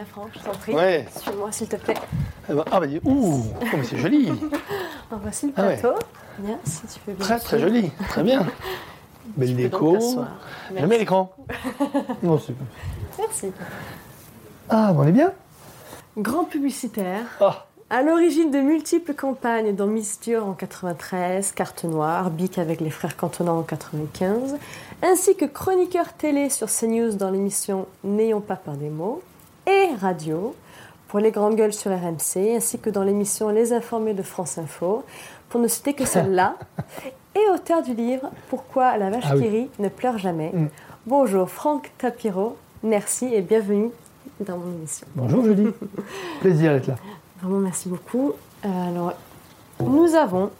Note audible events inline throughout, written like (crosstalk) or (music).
Viens Franck, je t'en prie. Ouais. Suis-moi s'il te plaît. Ah bah, ah bah, ouh, oh, mais c'est joli. (laughs) Voici le Ah ouais. plateau. Viens, si tu veux bien. Très très joli. Très bien. (laughs) Belle déco. mets l'écran. (laughs) Non, c'est- Merci. Ah, bon, on est bien Grand publicitaire. Ah, À l'origine de multiples campagnes dans Miss Dior en 93, Carte Noire, Bic avec les frères Cantona en 95, ainsi que chroniqueur télé sur CNews dans l'émission N'ayons pas peur des mots, et radio pour les grandes gueules sur RMC, ainsi que dans l'émission Les Informés de France Info, pour ne citer que celle-là, (laughs) et auteur du livre Pourquoi la vache Ah oui. qui rit ne pleure jamais. Mm. Bonjour Franck Tapiro, merci et bienvenue dans mon émission. bonjour Julie. (laughs) Plaisir d'être là. Vraiment, merci beaucoup. Euh, alors, nous avons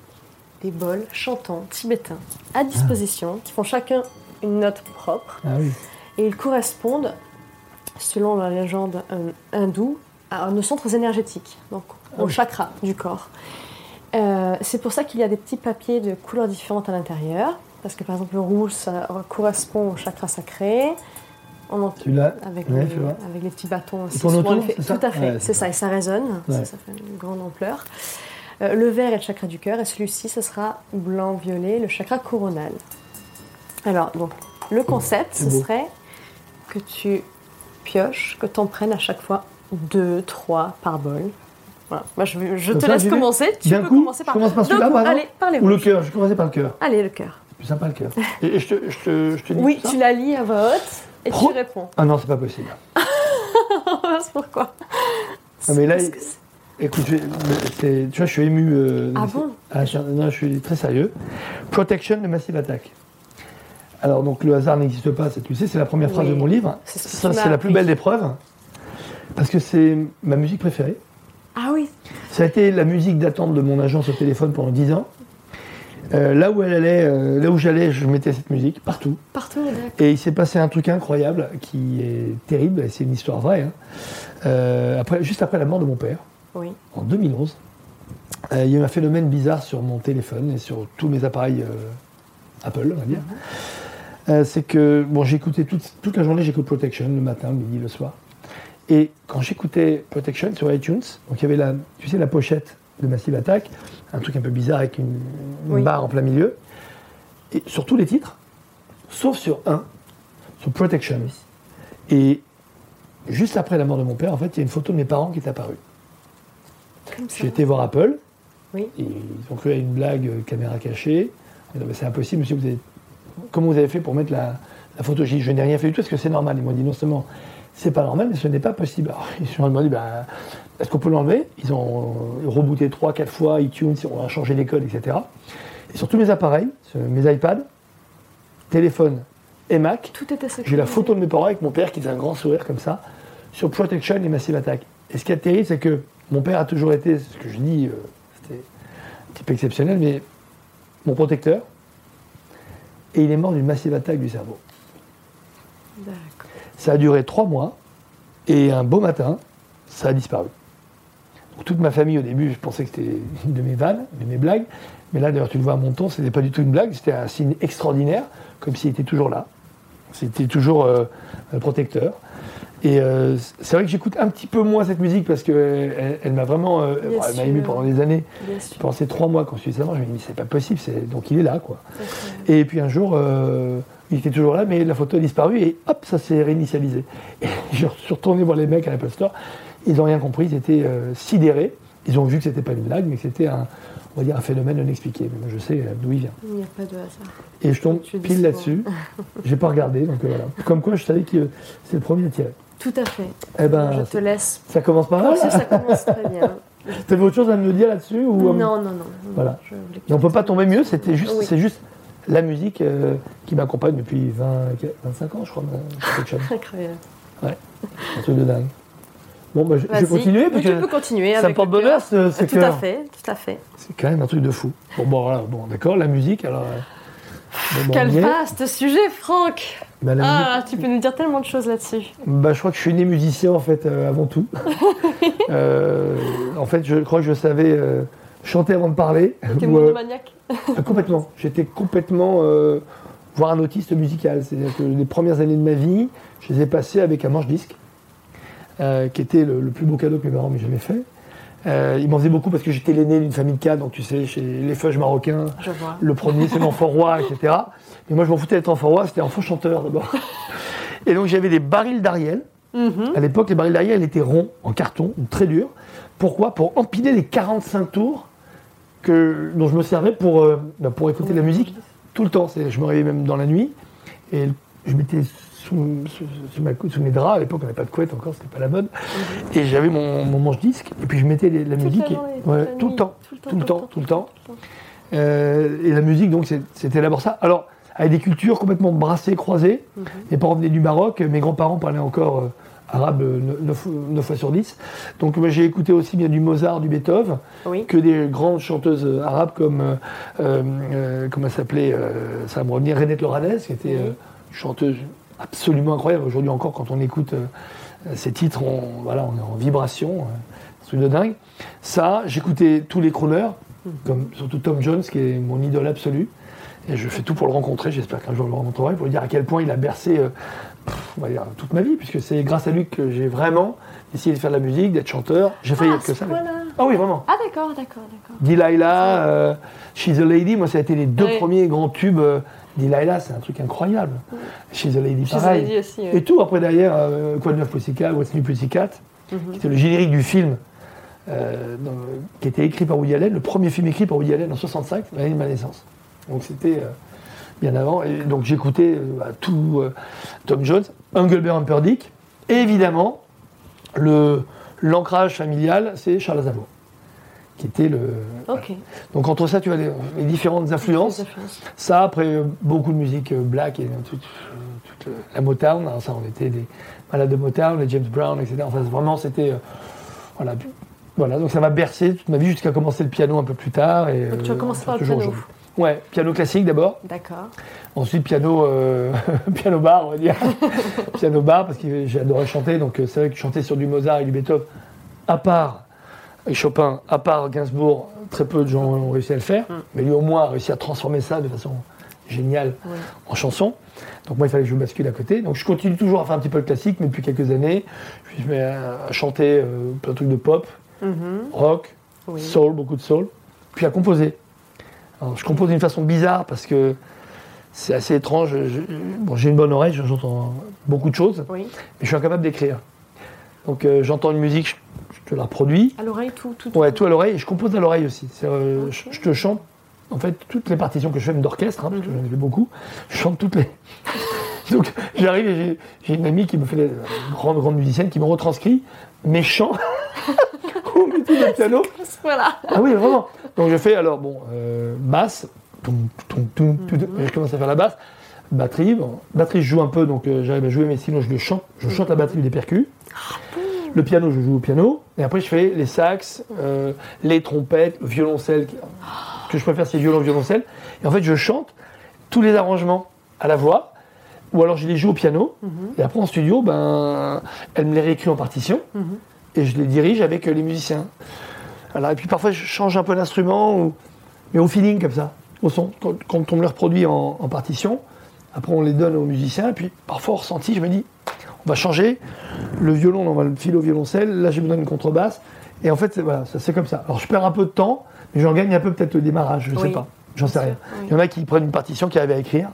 des bols chantants tibétains à disposition qui font chacun une note propre Ah oui. et ils correspondent, selon la légende euh, hindoue, à nos centres énergétiques, donc Ah aux oui. chakras du corps. Euh, c'est pour ça qu'il y a des petits papiers de couleurs différentes à l'intérieur, parce que par exemple le rouge ça correspond au chakra sacré. On en- Tu l'as avec, Ouais, les, avec les petits bâtons aussi. on les fait- Tout à fait, Ouais, c'est ça, et ça résonne, ça, Ouais. ça fait une grande ampleur. Euh, le vert est le chakra du cœur, et celui-ci, ce sera blanc-violet, le chakra coronal. Alors, donc, le concept, ce serait que tu pioches, que tu en prennes à chaque fois deux, trois par bol. Voilà. Moi, je, vais- je te ça, laisse commencer. Tu peux coup commencer par Je commence par celui-là, Allez, par les Ou le cœur Je commençais par le cœur. Allez, le cœur. C'est plus sympa le cœur. Et, et je, te, je, te, je te dis Oui, tout ça tu la lis à voix haute et Pro- tu réponds. Ah non, c'est pas possible. (laughs) c'est pourquoi. Ah, mais là, Parce il- que c'est- Écoute, je tu vois, je suis ému. euh, Ah bon ah, je, Non, je suis très sérieux. Protection de Massive Attack. Alors, donc, le hasard n'existe pas, c'est- tu sais, c'est la première phrase Oui. de mon livre. C'est ce Ça, la plus belle des preuves. Parce que c'est ma musique préférée. Ah oui, Ça a été la musique d'attente de mon agence au téléphone pendant 10 ans. Euh, là où elle allait, euh, là où j'allais, je mettais cette musique partout. partout. Et il s'est passé un truc incroyable qui est terrible, et c'est une histoire vraie. hein. Euh, après, juste après la mort de mon père, Oui. en 2011, euh, il y a eu un phénomène bizarre sur mon téléphone et sur tous mes appareils Apple, on va dire. Euh, c'est que bon, j'écoutais toute, toute la journée, j'écoute Protection le matin, le midi, le soir. Et quand j'écoutais Protection sur iTunes, donc il y avait la, tu sais, la pochette de Massive Attack, un truc un peu bizarre avec une, une Oui. barre en plein milieu, et sur tous les titres, sauf sur un, sur Protection. Et juste après la mort de mon père, en fait, il y a une photo de mes parents qui est apparue. J'ai été voir Apple. Oui. Et ils ont cru à une blague euh, caméra cachée. Dit, Mais c'est impossible, monsieur. Vous avez... Comment vous avez fait pour mettre la, la photo dit, je n'ai rien fait du tout. Est-ce que c'est normal Ils m'ont dit non seulement c'est pas normal, mais ce n'est pas possible. Alors, ils m'ont demandé bah, est-ce qu'on peut l'enlever? Ils ont rebooté 3-4 fois iTunes, on a changé les codes, etc. Et sur tous mes appareils, sur mes iPads, téléphone et Mac, j'ai la photo de mes parents avec mon père qui faisait un grand sourire comme ça sur Protection et Massive Attack. Et ce qui est terrible, c'est que mon père a toujours été, ce que je dis, euh, c'était un type exceptionnel, mais mon protecteur. Et il est mort d'une Massive Attack du cerveau. Ça a duré trois mois, et un beau matin, ça a disparu. Donc, toute ma famille, au début, je pensais que c'était une de mes vannes, de mes blagues. Mais là, d'ailleurs, tu le vois à mon ton, ce n'était pas du tout une blague, c'était un signe extraordinaire, comme s'il était toujours là. C'était toujours euh, un protecteur. Et euh, c'est vrai que j'écoute un petit peu moins cette musique parce qu'elle elle, elle m'a vraiment. euh, elle m'a ému pendant des années. Pendant ces trois mois, quand je suis savant, je me dis, mais c'est pas possible, donc il est là, quoi. Et puis un jour, euh, il était toujours là, mais la photo a disparu et hop, ça s'est réinitialisé. Et (laughs) je suis retourné voir les mecs à l'Apple Store, ils n'ont rien compris, ils étaient sidérés. Ils ont vu que c'était pas une blague, mais que c'était un, on va dire, un phénomène non expliqué. Mais moi, je sais d'où il vient. Il n'y a pas de hasard. Et je tombe pile là-dessus. (laughs) J'ai pas regardé, donc voilà. Comme quoi, je savais que c'est le premier à tirer. Tout à fait. Eh ben, je te laisse. ça commence par là. ça commence très bien. (laughs) T'avais autre chose à me dire là-dessus ou Non, euh, non, non. non. Voilà. Je on tu peut pas tomber mieux. C'était juste, Oui. c'est juste la musique euh, qui m'accompagne depuis 20, 25 ans, je crois. (laughs) Incroyable. Un truc de dingue. Bon, bah, je, je vais continuer parce tu peux que continuer ça me porte bonheur ce, ce Tout à fait, tout à fait. C'est quand même un truc de fou. Bon, bon, voilà, bon d'accord, la musique, alors. euh, bon, Quel est. vaste sujet, Franck Bah, la Ah, tu peux nous dire tellement de choses là-dessus. bah, je crois que je suis né musicien en fait euh, avant tout. (laughs) Euh, en fait, je crois que je savais euh, chanter avant de parler. (laughs) Euh, monomaniaque Ah, complètement. J'étais complètement, voire un autiste musical. C'est-à-dire que les premières années de ma vie, je les ai passées avec un manche-disque. qui était le, le plus beau cadeau que mes parents m'aient jamais fait. Euh, ils m'en faisaient beaucoup parce que j'étais l'aîné d'une famille de quatre, donc tu sais, chez les feuges marocains, Je vois. le premier c'est l'enfant roi, etc. Mais moi je m'en foutais d'être enfant roi, c'était enfant chanteur d'abord. (laughs) Et donc j'avais des barils d'Ariel. Mhm. À l'époque, les barils d'Ariel étaient ronds, en carton, très durs. Pourquoi? Pour empiler les 45 tours que, dont je me servais pour, euh, bah, pour écouter la musique tout le temps. Je me réveillais même dans la nuit et je mettais sous, sous- sous ma cou- sous mes draps. À l'époque, on n'avait pas de couette encore, c'était pas la mode. Et j'avais mon, mon manche-disque et puis je mettais les- la Toute la musique. et- toute ouais, la tout le temps. Tout le temps, tout le temps. Euh, et la musique, donc, c'était d'abord ça. Alors, avec des cultures complètement brassées, croisées. Mhm. Mes parents venaient du Maroc, mes grands-parents parlaient encore euh, arabe 9, fois sur 10. Donc, moi, j'ai écouté aussi bien du Mozart, du Beethoven, Oui. que des grandes chanteuses euh, arabes comme, euh, euh, euh, comment elle s'appelait, euh, ça va me revenir, Renette Loranès, qui était euh, chanteuse absolument incroyable. Aujourd'hui encore, quand on écoute euh, ces titres, on, voilà, on est en vibration, euh, c'est un truc de dingue. Ça, j'écoutais tous les crooners, comme surtout Tom Jones, qui est mon idole absolue. Et je fais tout pour le rencontrer. J'espère qu'un jour je le rencontrerai pour lui dire à quel point il a bercé euh, pff, on va dire, toute ma vie, puisque c'est grâce à lui que j'ai vraiment essayé de faire de la musique, d'être chanteur. J'ai failli Ah, être que ça. mais- point-là. Ah oui, vraiment. Ah d'accord, d'accord, d'accord. Delilah, euh, She's a Lady, moi ça a été les deux premiers grands tubes. euh, Delilah, c'est un truc incroyable. She's a Lady, Je vous pareil. aussi. ouais. Et tout après derrière, euh, Quoi de neuf Pussycat, What's New Pussycat, qui était le générique du film, euh, dans- qui était écrit par Woody Allen, le premier film écrit par Woody Allen en 65, l'année de ma naissance. Donc c'était euh, bien avant. Et donc j'écoutais euh, tout Tom Jones, Engelbert Humperdinck, et évidemment, l'ancrage familial, c'est Charles Aznavour, qui était le. voilà. Donc entre ça, tu as les, les différentes influences. Ça, après, euh, beaucoup de musique euh, black et toute, toute, la Motown. Alors ça, on était des malades de Motown, les James Brown, etc. Enfin, vraiment, c'était... euh, voilà. Voilà, donc ça m'a bercé toute ma vie jusqu'à commencer le piano un peu plus tard. Et, Donc tu as commencé par le piano. Ouais, piano classique d'abord. D'accord. Ensuite, piano, euh, (laughs) piano bar, on va dire. (laughs) piano bar, parce que j'adorais chanter. Donc, c'est vrai que chanter sur du Mozart et du Beethoven, à part et Chopin, à part Gainsbourg, très peu de gens ont réussi à le faire. Mm. Mais lui, au moins, a réussi à transformer ça de façon géniale en chanson. Donc, moi, il fallait que je bascule à côté. Donc, je continue toujours à faire un petit peu le classique, mais depuis quelques années, je me mets à chanter euh, plein de trucs de pop, Mhm. rock, Oui. soul, beaucoup de soul, puis à composer. Alors, je compose d'une façon bizarre parce que c'est assez étrange. Bon, j'ai une bonne oreille, j'entends beaucoup de choses, Oui. mais je suis incapable d'écrire. Donc euh, j'entends une musique, je, la reproduis, À l'oreille, tout, tout. ouais, tout à l'oreille, je compose à l'oreille aussi. Euh, je, je te chante, en fait, toutes les partitions que je fais, même d'orchestre, hein, parce que j'en ai fait beaucoup, je chante toutes les. (laughs) Donc j'arrive et j'ai, une amie qui me fait, une grande, grande musicienne, qui me retranscrit mes chants (laughs) au métier piano. Voilà. Ah oui, vraiment. Donc je fais alors, bon, euh, basse, toum, toum, toum, toum, toum, et je commence à faire la basse, batterie, bon, batterie je joue un peu, donc euh, j'arrive à jouer, mais sinon je le chante, je chante la batterie des percus. Le piano, je joue au piano, et après je fais les sax, euh, les trompettes, le violoncelle, ce que je préfère c'est violon, violoncelle, et en fait je chante tous les arrangements à la voix, ou alors je les joue au piano, et après en studio, ben, elle me les réécrit en partition, Mhm. et je les dirige avec euh, les musiciens. Voilà, et puis parfois je change un peu l'instrument, ou- mais au feeling comme ça, au son. Quand, quand on me les reproduit en, en partition, après on les donne aux musiciens, et puis parfois au ressenti, je me dis, va changer, le violon, on va le filer au violoncelle, là j'ai besoin d'une contrebasse, et en fait c'est voilà, ça, c'est comme ça. Alors je perds un peu de temps, mais j'en gagne un peu peut-être au démarrage, je ne sais pas, j'en sais rien. oui. Il y en a qui prennent une partition, qui arrivent à écrire.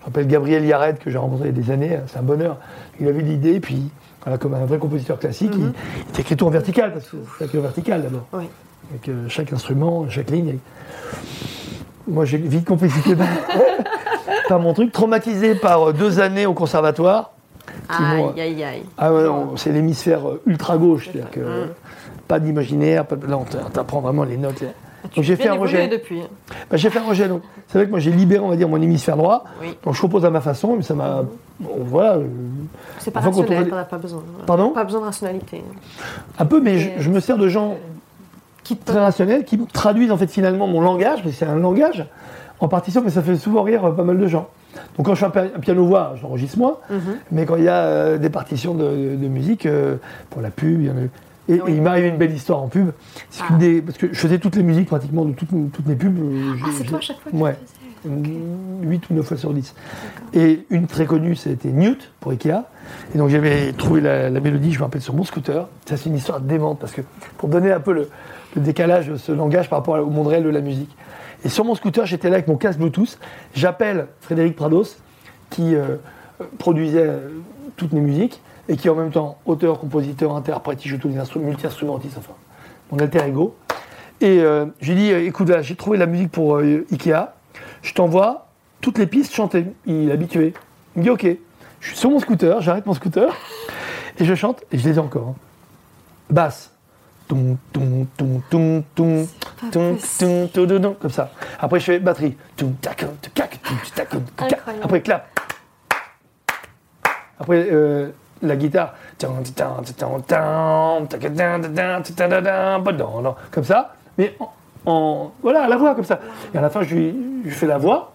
Je rappelle Gabriel Yared, que j'ai rencontré il y a des années, c'est un bonheur. Il avait l'idée, puis voilà, comme un vrai compositeur classique, Mhm. il, il écrit tout en vertical, parce que c'est vertical d'abord Oui. avec euh, chaque instrument, chaque ligne. Moi, j'ai vite par, par (laughs) mon truc, traumatisé par euh, deux années au conservatoire. Qui m'ont- Aïe, aïe, aïe. Ah ouais, non, c'est l'hémisphère euh, ultra gauche, c'est-à-dire que euh, Mm. pas d'imaginaire, pas de- là on t'a- on t'apprend vraiment les notes. Tu Donc j'ai fait un rejet. depuis. hein. J'ai fait un rejet. donc. C'est vrai que moi j'ai libéré, on va dire, mon hémisphère droit. Oui. Donc je compose à ma façon, mais ça m'a. bon, voilà, euh, C'est pas Enfin, on rationnel, as pas besoin. Pardon? Pas besoin de rationalité. un peu, mais je, me sers de gens Qui très rationnels qui traduisent en fait finalement mon langage, parce que c'est un langage en partition, mais ça fait souvent rire euh, pas mal de gens. Donc quand je fais un, pi- un piano-voix, j'enregistre moi, Mhm. mais quand il y a euh, des partitions de, musique, euh, pour la pub, il y en a eu. Et, Oui. et il m'est arrivé une belle histoire en pub. Ah. une des- parce que je faisais toutes les musiques pratiquement de toutes, toutes mes pubs. euh, Ah, c'est toi à chaque fois que Ouais. tu faisais. 8 ou 9 fois sur 10. Et une très connue, c'était Newt pour Ikea. Et donc j'avais trouvé la, la mélodie, je me rappelle, sur mon scooter. Ça, c'est une histoire démente parce que pour donner un peu le, le décalage ce langage par rapport au monde réel de la musique. Et sur mon scooter, j'étais là avec mon casque Bluetooth. J'appelle Frédéric Prados, qui euh, produisait toutes mes musiques et qui est en même temps auteur, compositeur, interprète, il joue tous les instruments, multi-instrumentiste, enfin, mon alter ego. Et euh, j'ai dit, euh, écoute, là, j'ai trouvé la musique pour euh, Ikea, je t'envoie toutes les pistes chantées. Il est habitué. Il me dit, ok. Je suis sur mon scooter, j'arrête mon scooter, et je chante, et je les ai encore. hein. Basse. Comme ça. Après, je fais batterie. Après, clap. Après, euh, la guitare. Comme ça, mais en, en- voilà, à la voix, comme ça. Et à la fin, je lui, je lui fais la voix.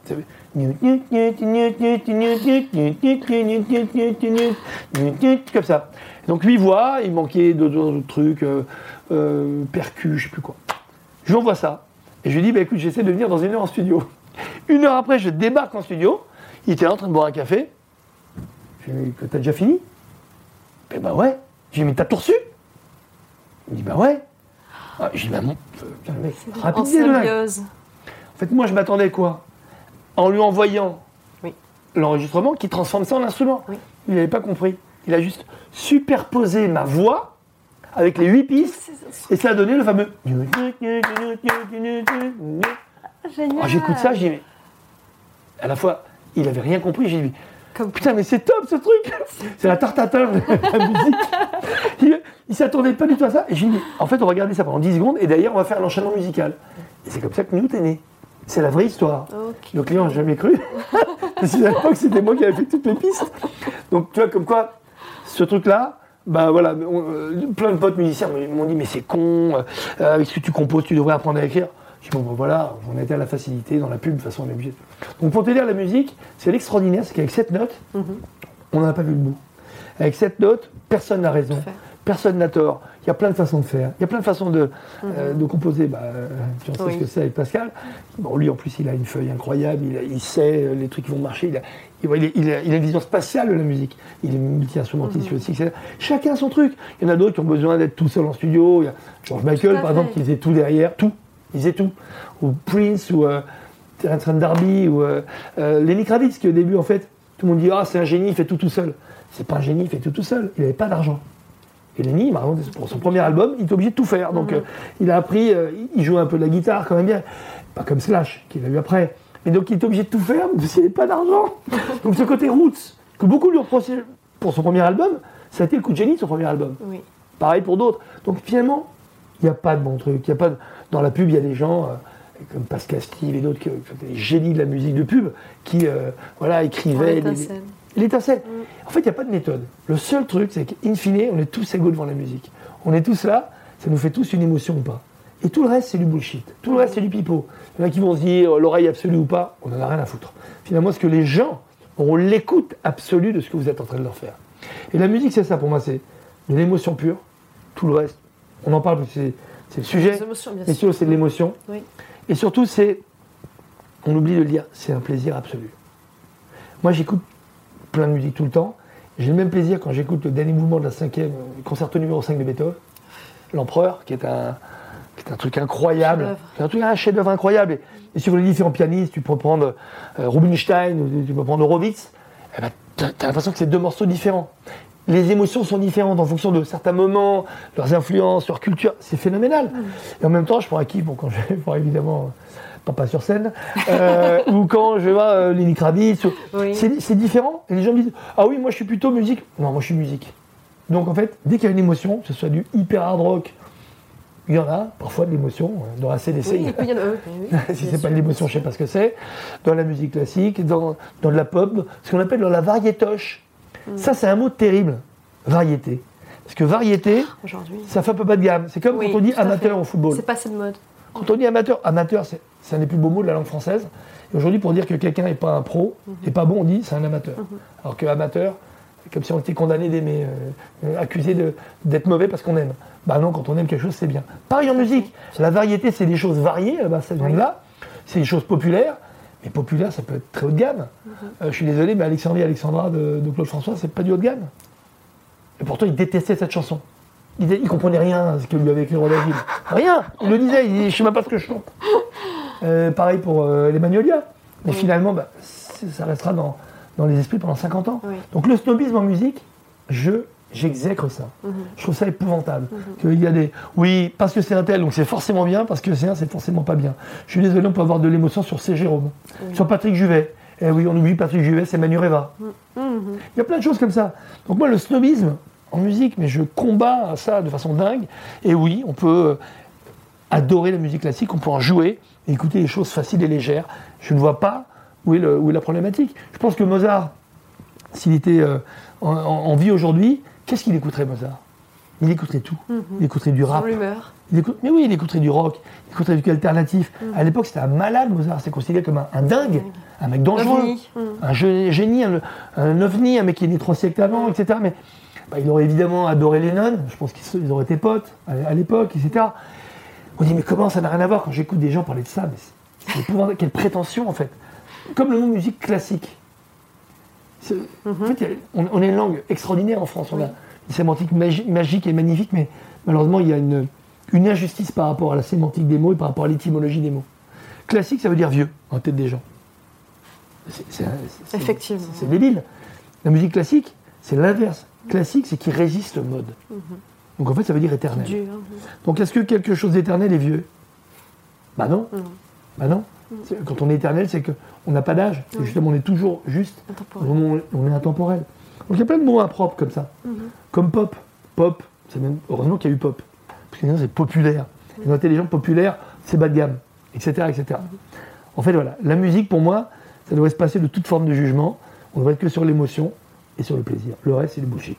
Comme ça. Donc, huit voix, il manquait d'autres trucs, euh, euh, percus, je sais plus quoi. Je lui envoie ça. Et je lui dis, bah, écoute, j'essaie de venir dans une heure en studio. Une heure après, je débarque en studio. Il était là en train de boire un café. Je lui dis, t'as déjà fini? Ben bah ouais. J'ai dit, mais t'as tout reçu? Il me dit, bah ouais. Ah, J'ai dit, bah mon. symbiose. En fait, moi, je m'attendais quoi? En lui envoyant Oui. l'enregistrement qui transforme ça en instrument. Oui. Il n'avait pas compris. Il a juste superposé ma voix avec les huit pistes et ça a donné le fameux. Génial. Ah, J'écoute ça, je dis, mais. À la fois, il avait rien compris. J'ai dit, Comme putain, mais c'est top ce truc (laughs) C'est la tarte à de la musique. Il, il s'attendait pas du tout à ça. Et j'ai dit, en fait, on va regarder ça pendant 10 secondes et d'ailleurs, on va faire l'enchaînement musical. Et c'est comme ça que Newt est né. C'est la vraie histoire. Ok. Le client n'a jamais cru. (laughs) Parce pas que c'était moi qui avais fait toutes les pistes. Donc, tu vois, comme quoi, ce truc-là, bah voilà, on- euh, plein de potes musiciens m'ont dit, mais c'est con, euh, avec ce que tu composes, tu devrais apprendre à écrire? Je dis, bon, bah, voilà, on était à la facilité, dans la pub, de toute façon, on est obligé. de- Donc, pour te dire, la musique, c'est l'extraordinaire, c'est qu'avec cette note, Mhm. on n'en a pas vu le bout. Avec cette note, personne n'a raison, Faire. Personne n'a tort. Il y a plein de façons de faire, il y a plein de façons de, euh, de composer. Bah, euh, tu en sais Mhm. Oui. ce que c'est avec Pascal. Bon, lui, en plus, il a une feuille incroyable, il, a- il sait euh, les trucs qui vont marcher, il a, il, a- il une vision spatiale de la musique. Il est multi-instrumentiste Mhm. aussi, etc. Chacun son truc. Il y en a d'autres qui ont besoin d'être tout seul en studio. Il y a George Michael, par exemple, qui faisait tout derrière, tout. Il faisait tout. Ou Prince, ou euh, Terence D'Arby, ou euh, euh, Lenny Kravitz, qui au début, en fait, tout le monde dit Ah, c'est un génie, il fait tout tout seul. C'est pas un génie, il fait tout tout seul. Il n'avait pas d'argent. Et Lenny, pour son premier album, il était obligé de tout faire. Donc, euh, il a appris, euh, il jouait un peu de la guitare quand même bien. Pas comme Slash, qu'il a eu après. Mais donc, il était obligé de tout faire parce qu'il n'avait pas d'argent. (laughs) donc, ce côté roots, que beaucoup lui ont reproché pour son premier album, ça a été le coup de génie de son premier album. Oui. Pareil pour d'autres. Donc, finalement, il n'y a pas de bon truc. Il y a pas de- Dans la pub, il y a des gens. euh, comme Pascal Steve et d'autres, qui qui sont des génies de la musique de pub, qui euh, voilà, écrivaient. des- L'étincelle. L'étincelle. En fait, il n'y a pas de méthode. Le seul truc, c'est qu'in fine, on est tous égaux devant la musique. On est tous là, ça nous fait tous une émotion ou pas. Et tout le reste, c'est du bullshit. Tout le reste, c'est du pipeau. Il y en a qui vont se dire l'oreille absolue ou pas, on n'en a rien à foutre. Finalement, ce que les gens auront l'écoute absolue de ce que vous êtes en train de leur faire. Et la musique, c'est ça pour moi, c'est de l'émotion pure. Tout le reste, on en parle parce que c'est- le sujet. Les émotions, bien Mais sûr. c'est de l'émotion. Oui. Et surtout, c'est, on oublie de le dire, c'est un plaisir absolu. Moi, j'écoute plein de musique tout le temps. J'ai le même plaisir quand j'écoute le dernier mouvement de la cinquième, concerto numéro 5 de Beethoven, l'Empereur, qui est un, qui est un truc incroyable, un truc un chef-d'œuvre incroyable. Et, et si vous les différents pianistes, tu peux prendre euh, Rubinstein, ou tu peux prendre Horowitz, eh ben, t'as, t'as l'impression que c'est deux morceaux différents. Les émotions sont différentes en fonction de certains moments, leurs influences, leur culture. C'est phénoménal. Et en même temps, je prends acquis, bon, quand je vais voir évidemment Papa sur scène, euh, (laughs) ou quand je vois euh, Lenny Kravitz, ou- Oui. c'est, différent. Et les gens me disent Ah oui, moi je suis plutôt musique. Non, moi je suis musique. Donc en fait, dès qu'il y a une émotion, que ce soit du hyper hard rock, il y en a parfois de l'émotion. euh, Dans la CDC, Oui, il y a- oui, (laughs) si c'est pas de l'émotion, je sais pas ce que c'est. Dans la musique classique, dans, dans de la pop, ce qu'on appelle dans la variétoche. Mm. Ça, c'est un mot terrible. Variété. Parce que variété, ça fait un peu bas de gamme. C'est comme Oui, quand on dit amateur au football. C'est passé de mode. Quand on dit amateur, amateur, c'est un des plus beaux mots de la langue française. Et aujourd'hui, pour dire que quelqu'un n'est pas un pro, n'est pas bon, on dit c'est un amateur. Alors que amateur, c'est comme si on était condamné d'aimer, euh, euh, accusé d'être mauvais parce qu'on aime. Bah non, quand on aime quelque chose, c'est bien. Pareil en musique. La variété, c'est des choses variées, vient de là. C'est des choses populaires. Mais populaire, ça peut être très haut de gamme. Euh, je suis désolé, mais Alexandrie Alexandra de, de Claude François, c'est pas du haut de gamme. Et pourtant, il détestait cette chanson. Il, ne comprenait rien à ce que lui avait écrit David. Rien Il le disait, il disait, je sais même pas ce que je chante. Euh, pareil pour euh, les Magnolia. Mais finalement, bah, ça restera dans, dans les esprits pendant 50 ans. Oui. Donc le snobisme en musique, je j'exècre ça. Je trouve ça épouvantable. Qu'il y a des. Oui, parce que c'est un tel, donc c'est forcément bien, parce que c'est un, c'est forcément pas bien. Je suis désolé, on peut avoir de l'émotion sur C. Jérôme, sur Patrick Juvet. Eh oui, on oublie Patrick Juvet, c'est Manu Reva. Il y a plein de choses comme ça. Donc moi, le snobisme en musique, mais je combats ça de façon dingue. Et oui, on peut euh, adorer la musique classique, on peut en jouer, et écouter des choses faciles et légères. Je ne vois pas où est, le- où est la problématique. Je pense que Mozart, s'il était euh, en vie aujourd'hui, qu'est-ce qu'il écouterait Mozart? Il écouterait tout. Il écouterait du rap. Il écoute- mais oui, il écouterait du rock, il écouterait du alternatif. À l'époque, c'était un malade, Mozart. C'est considéré comme un, un dingue, un mec dangereux. Mm. un gé- génie, un, un ovni, un mec qui est né trois siècles avant, etc. Mais bah, il aurait évidemment adoré Lennon. Je pense qu'ils auraient été potes à, à l'époque, etc. On dit, mais comment ça n'a rien à voir quand j'écoute des gens parler de ça? Mais. Quelle prétention, en fait. Comme le mot musique classique. C'est- En fait, a- on, on est une langue extraordinaire en France. On a une sémantique magi- magique et magnifique, mais malheureusement, il y a une, une injustice par rapport à la sémantique des mots et par rapport à l'étymologie des mots. Classique, ça veut dire vieux, en tête des gens. C'est- Effectivement. C'est débile. La musique classique, c'est l'inverse. Classique, c'est qui résiste au mode. Donc en fait, ça veut dire éternel. Dur. Donc est-ce que quelque chose d'éternel est vieux? Bah non. Bah non. Quand on est éternel, c'est qu'on n'a pas d'âge. Justement, on est toujours juste. On est intemporel. Donc il y a plein de mots impropres comme ça. Comme pop. Pop, c'est même. Heureusement qu'il y a eu pop. Parce que sinon, c'est populaire. Et intelligent, populaire, c'est bas de gamme. Etc. etc. En fait, voilà. La musique, pour moi, ça devrait se passer de toute forme de jugement. On devrait être que sur l'émotion et sur le plaisir. Le reste, c'est du bullshit.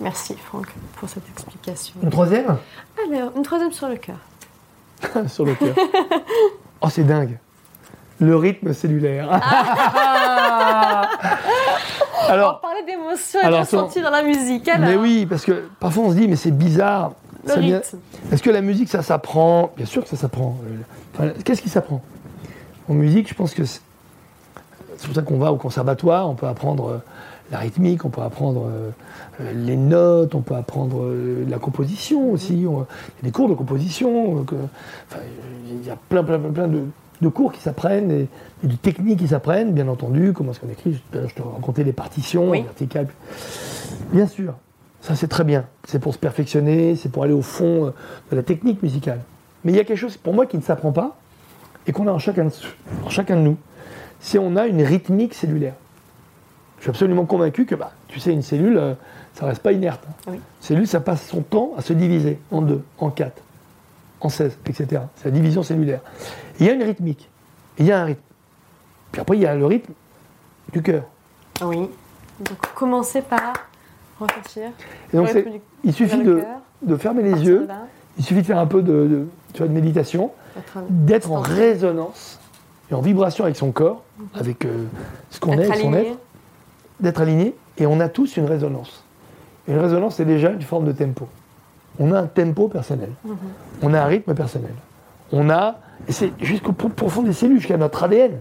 Merci Franck pour cette explication. Une troisième? Alors, une troisième sur le cœur. (laughs) sur le cœur. (laughs) oh, c'est dingue. Le rythme cellulaire. (laughs) On Alors, parlait d'émotion et de ressenti dans la musique. Alors, mais oui, parce que parfois on se dit, mais c'est bizarre. Est-ce que la musique, ça s'apprend? Bien sûr que ça s'apprend. Enfin, Qu'est-ce qui s'apprend? En musique, je pense que c'est pour ça qu'on va au conservatoire, on peut apprendre euh, la rythmique, on peut apprendre euh, euh, les notes, on peut apprendre la composition aussi. On- Il y a des cours de composition. que- enfin, il y a plein, plein, plein, plein de, de cours qui s'apprennent et, et de techniques qui s'apprennent, bien entendu. Comment est-ce qu'on écrit Je te racontais les partitions Oui. verticales. Bien sûr, ça c'est très bien. C'est pour se perfectionner, c'est pour aller au fond euh, de la technique musicale. Mais il y a quelque chose pour moi qui ne s'apprend pas et qu'on a en chacun, de- en chacun de nous. C'est on a une rythmique cellulaire. Je suis absolument convaincu que, bah, tu sais, une cellule, euh, ça reste pas inerte. hein. Oui. Une cellule, ça passe son temps à se diviser en deux, en quatre, en 16, etc. C'est la division cellulaire. Il y a une rythmique. Il y a un rythme. Puis après, il y a le rythme du cœur. Oui. Donc, commencez par réfléchir. Et donc, il suffit de, de fermer les yeux, il suffit de faire un peu de, de- tu vois, de méditation, être- d'être en résonance et en vibration avec son corps, avec euh, ce qu'on est, avec son aligné. être, d'être aligné. Et on a tous une résonance. Et une résonance, c'est déjà une forme de tempo. On a un tempo personnel. On a un rythme personnel. On a, et c'est jusqu'au pro- profond des cellules, jusqu'à notre ADN,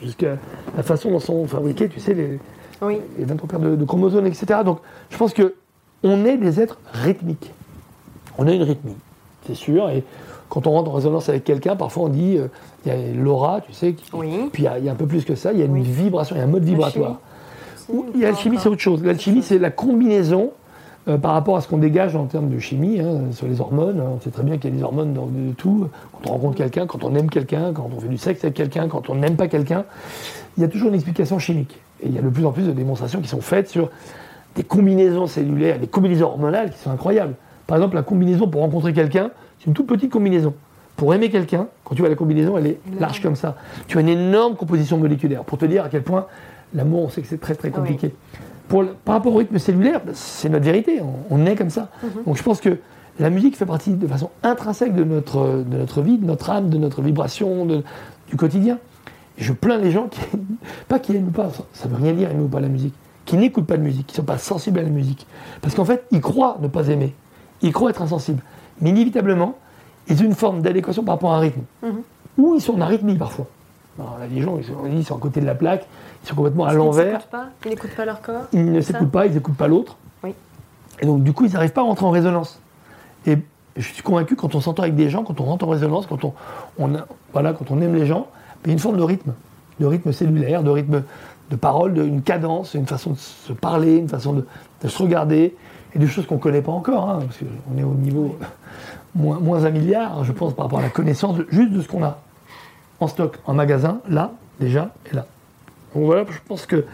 jusqu'à la façon dont sont fabriqués, tu sais, les, Oui. les 23 paires de, de chromosomes, etc. Donc, je pense que on est des êtres rythmiques. On a une rythmique, c'est sûr. Et quand on rentre en résonance avec quelqu'un, parfois on dit, euh, il y a l'aura, tu sais. qui- Oui. Puis il y, a- il y a un peu plus que ça, il y a une Oui. vibration, il y a un mode vibratoire. chimie. Ou- L'alchimie, c'est autre chose. L'alchimie, c'est la combinaison euh, par rapport à ce qu'on dégage en termes de chimie, hein, sur les hormones. hein. On sait très bien qu'il y a des hormones dans de tout. Quand on rencontre quelqu'un, quand on aime quelqu'un, quand on fait du sexe avec quelqu'un, quand on n'aime pas quelqu'un, il y a toujours une explication chimique. Et il y a de plus en plus de démonstrations qui sont faites sur des combinaisons cellulaires, des combinaisons hormonales qui sont incroyables. Par exemple, la combinaison pour rencontrer quelqu'un, c'est une toute petite combinaison. Pour aimer quelqu'un, quand tu vois la combinaison, elle est large comme ça. Tu as une énorme composition moléculaire pour te dire à quel point l'amour, on sait que c'est très très compliqué. Pour par rapport au rythme cellulaire, c'est notre vérité, on, on est comme ça. Donc je pense que la musique fait partie de façon intrinsèque de notre, de notre vie, de notre âme, de notre vibration, de- du quotidien. Et je plains les gens qui, (laughs) pas qui n'aiment pas, ça- ça veut rien dire aimer ou pas la musique, qui n'écoutent pas de musique, qui ne sont pas sensibles à la musique. Parce qu'en fait, ils croient ne pas aimer, ils croient être insensibles. Mais inévitablement, ils ont une forme d'adéquation par rapport à un rythme. ou ils sont en arythmie parfois. Alors là, les gens, ils sont, ils sont à côté de la plaque, ils sont complètement à Ils l'envers, Ils n'écoutent pas leur corps ils ne s'écoutent pas, ils n'écoutent pas l'autre. Oui. Et donc, du coup, ils n'arrivent pas à rentrer en résonance. Et je suis convaincu, quand on s'entend avec des gens, quand on rentre en résonance, quand on, on a- voilà, quand on aime les gens, il y a une forme de rythme, de rythme cellulaire, de rythme de parole, de, une cadence, une façon de se parler, une façon de, de se regarder, et des choses qu'on ne connaît pas encore, hein, parce qu'on est au niveau (laughs) moins, moins un milliard, je pense, par rapport à la connaissance de- juste de ce qu'on a en stock, en magasin, là, déjà, et là. Donc voilà, je pense que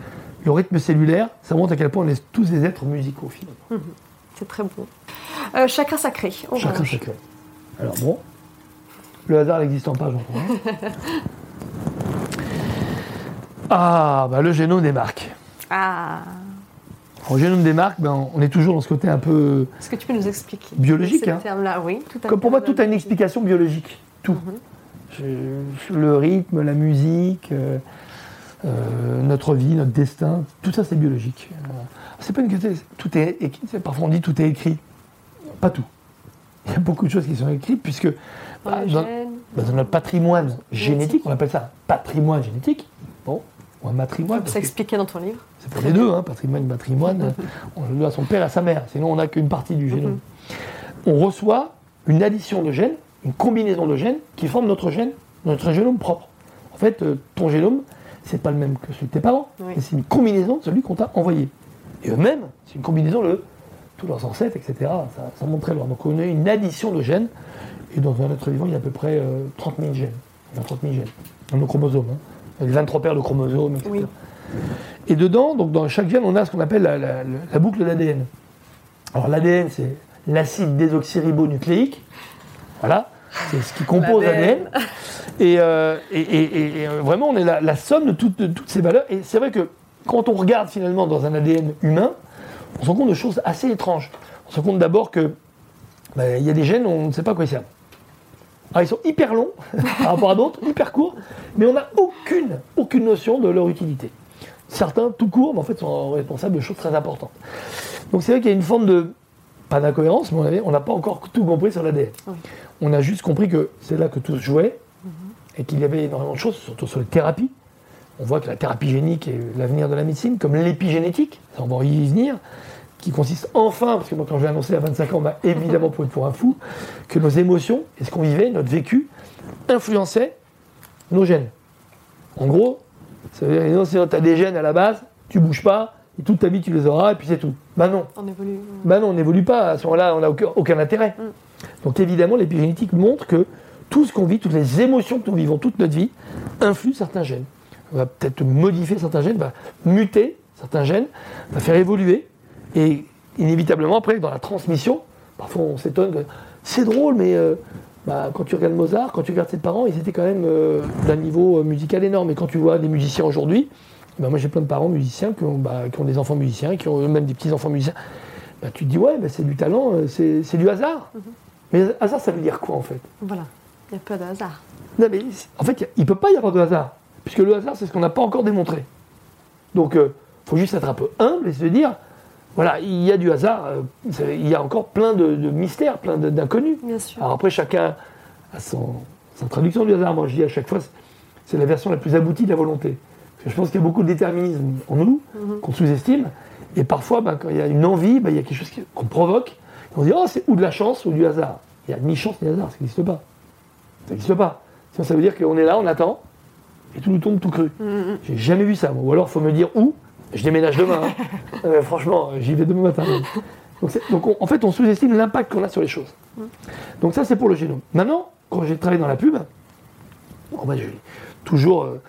le rythme cellulaire, ça montre à quel point on est tous des êtres musicaux, finalement. C'est très beau. Euh, chakra sacré. Chacun chacun. Alors bon, le hasard n'existant pas, j'entends. hein. (laughs) ah, bah le génome des marques. Ah. Au génome des marques, ben, on est toujours dans ce côté un peu. Est-ce que tu peux nous expliquer Biologique, hein. terme-là Oui, tout Comme pour moi, tout a une explication biologique. Tout. Je- le rythme, la musique, euh, euh, notre vie, notre destin, tout ça c'est biologique. Euh, c'est pas une question. Tout est écrit. Parfois on dit tout est écrit. Pas tout. Il y a beaucoup de choses qui sont écrites puisque Dans bah, dans- bah, dans notre patrimoine génétique, on appelle ça patrimoine génétique. Bon, ou un matrimoine. Ça expliqué dans ton livre. C'est pour les deux, hein, patrimoine, patrimoine. (laughs) on le doit à son père et à sa mère, sinon on n'a qu'une partie du génome. On reçoit une addition de gènes, une combinaison de gènes qui forment notre gène, notre génome propre. En fait, euh, ton génome, c'est pas le même que celui de tes parents, Oui. mais c'est une combinaison de celui qu'on t'a envoyé. Et eux-mêmes, c'est une combinaison de tous leurs ancêtres, etc. Ça, ça monte très loin. Donc on a une addition de gènes, et dans un être vivant, il y a à peu près euh, 30 000 gènes. Il y a 30 000 gènes dans nos chromosomes. hein. Avec 23 paires de chromosomes, etc. Oui. Et dedans, donc dans chaque gène, on a ce qu'on appelle la, la- la- la boucle d'ADN. Alors l'ADN, c'est l'acide désoxyribonucléique. Voilà, c'est ce qui compose L'ADN. (laughs) Et, euh, et- et- et, euh, vraiment, on est la, la somme de, toutes- de toutes ces valeurs. Et c'est vrai que quand on regarde finalement dans un ADN humain, on se rend compte de choses assez étranges. On se rend compte d'abord que bah, il y a des gènes, on ne sait pas quoi ils servent. Alors, ils sont hyper longs (laughs) par rapport à d'autres, hyper courts, mais on n'a aucune, aucune notion de leur utilité. Certains, tout court, mais en fait, sont responsables de choses très importantes. Donc c'est vrai qu'il y a une forme de, pas d'incohérence, mais on n'a pas encore tout compris sur l'ADN. Oui. On a juste compris que c'est là que tout se jouait, et qu'il y avait énormément de choses, surtout sur les thérapies. On voit que la thérapie génique est l'avenir de la médecine, comme l'épigénétique, ça, on va y venir, qui consiste enfin, parce que moi quand je l'ai annoncé à 25 ans, on m'a (laughs) évidemment pris pour un fou, que nos émotions et ce qu'on vivait, notre vécu, influençaient nos gènes. En gros, ça veut dire que tu as des gènes à la base, tu bouges pas, et toute ta vie tu les auras, et puis c'est tout. Bah non, On évolue. bah non, on n'évolue pas, à ce moment-là, on n'a aucun, aucun intérêt. Donc évidemment, l'épigénétique montre que tout ce qu'on vit, toutes les émotions que nous vivons toute notre vie, influent certains gènes. On va peut-être modifier certains gènes, va muter certains gènes, va faire évoluer, et inévitablement, après, dans la transmission, parfois on s'étonne c'est drôle, mais euh, bah, quand tu regardes Mozart, quand tu regardes ses parents, ils étaient quand même euh, d'un niveau euh, musical énorme. Et quand tu vois des musiciens aujourd'hui, bah, moi j'ai plein de parents musiciens qui ont, bah, qui ont des enfants musiciens, qui ont eux-mêmes des petits-enfants musiciens. Bah, tu te dis, ouais, c'est du talent, c'est c'est du hasard. Mais hasard, ça veut dire quoi en fait? Voilà. Il n'y a pas de hasard. Non, mais en fait, il ne peut pas y avoir de hasard. Puisque le hasard, c'est ce qu'on n'a pas encore démontré. Donc, il faut juste être un peu humble et se dire, voilà, il y a du hasard, euh, il y a encore plein de, de mystères, plein d'inconnus. Bien sûr. Alors après, chacun a son, sa traduction du hasard. Moi, je dis à chaque fois, c'est- la version la plus aboutie de la volonté. Parce que je pense qu'il y a beaucoup de déterminisme en nous, qu'on sous-estime. Et parfois, ben, quand il y a une envie, ben, il y a quelque chose qu'on provoque. On dit, oh, c'est ou de la chance ou du hasard. Il n'y a ni chance ni hasard, ça n'existe pas. Ça n'existe pas. Sinon, ça veut dire qu'on est là, on attend, et tout nous tombe tout cru. J'ai jamais vu ça. moi. Ou alors, il faut me dire où. Je déménage demain. hein. (laughs) Euh, franchement, j'y vais demain matin. Donc, donc, on- en fait, on sous-estime l'impact qu'on a sur les choses. Donc ça, c'est pour le génome. Maintenant, quand j'ai travaillé dans la pub, bon, ben, j'ai toujours euh,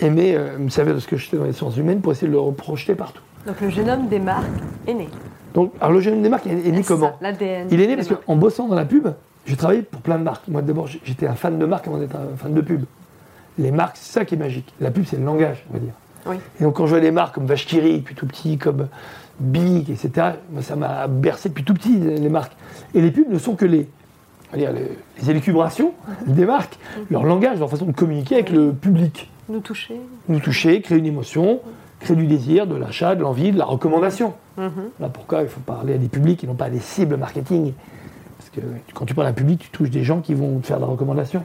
aimé euh, me servir de ce que j'étais dans les sciences humaines pour essayer de le reprojeter partout. Donc le génome des marques est né. Donc, alors le génome des marques est, est né comment L'ADN. Il est né parce marques. qu'en bossant dans la pub, j'ai travaillé pour plein de marques. Moi, d'abord, j'étais un fan de marque avant d'être un fan de pub. Les marques, c'est ça qui est magique. La pub, c'est le langage, on va dire. Oui. Et donc, quand je vois des marques comme rit, depuis tout petit, comme Big, etc., moi, ça m'a bercé depuis tout petit, les marques. Et les pubs ne sont que les, on va dire, les, les élucubrations des marques, leur langage, leur façon de communiquer avec le public. Nous toucher. Nous toucher, créer une émotion, créer du désir, de l'achat, de l'envie, de la recommandation. Mhm. Voilà pourquoi il faut parler à des publics et non pas à des cibles marketing? Parce que quand tu parles à un public, tu touches des gens qui vont te faire de la recommandation.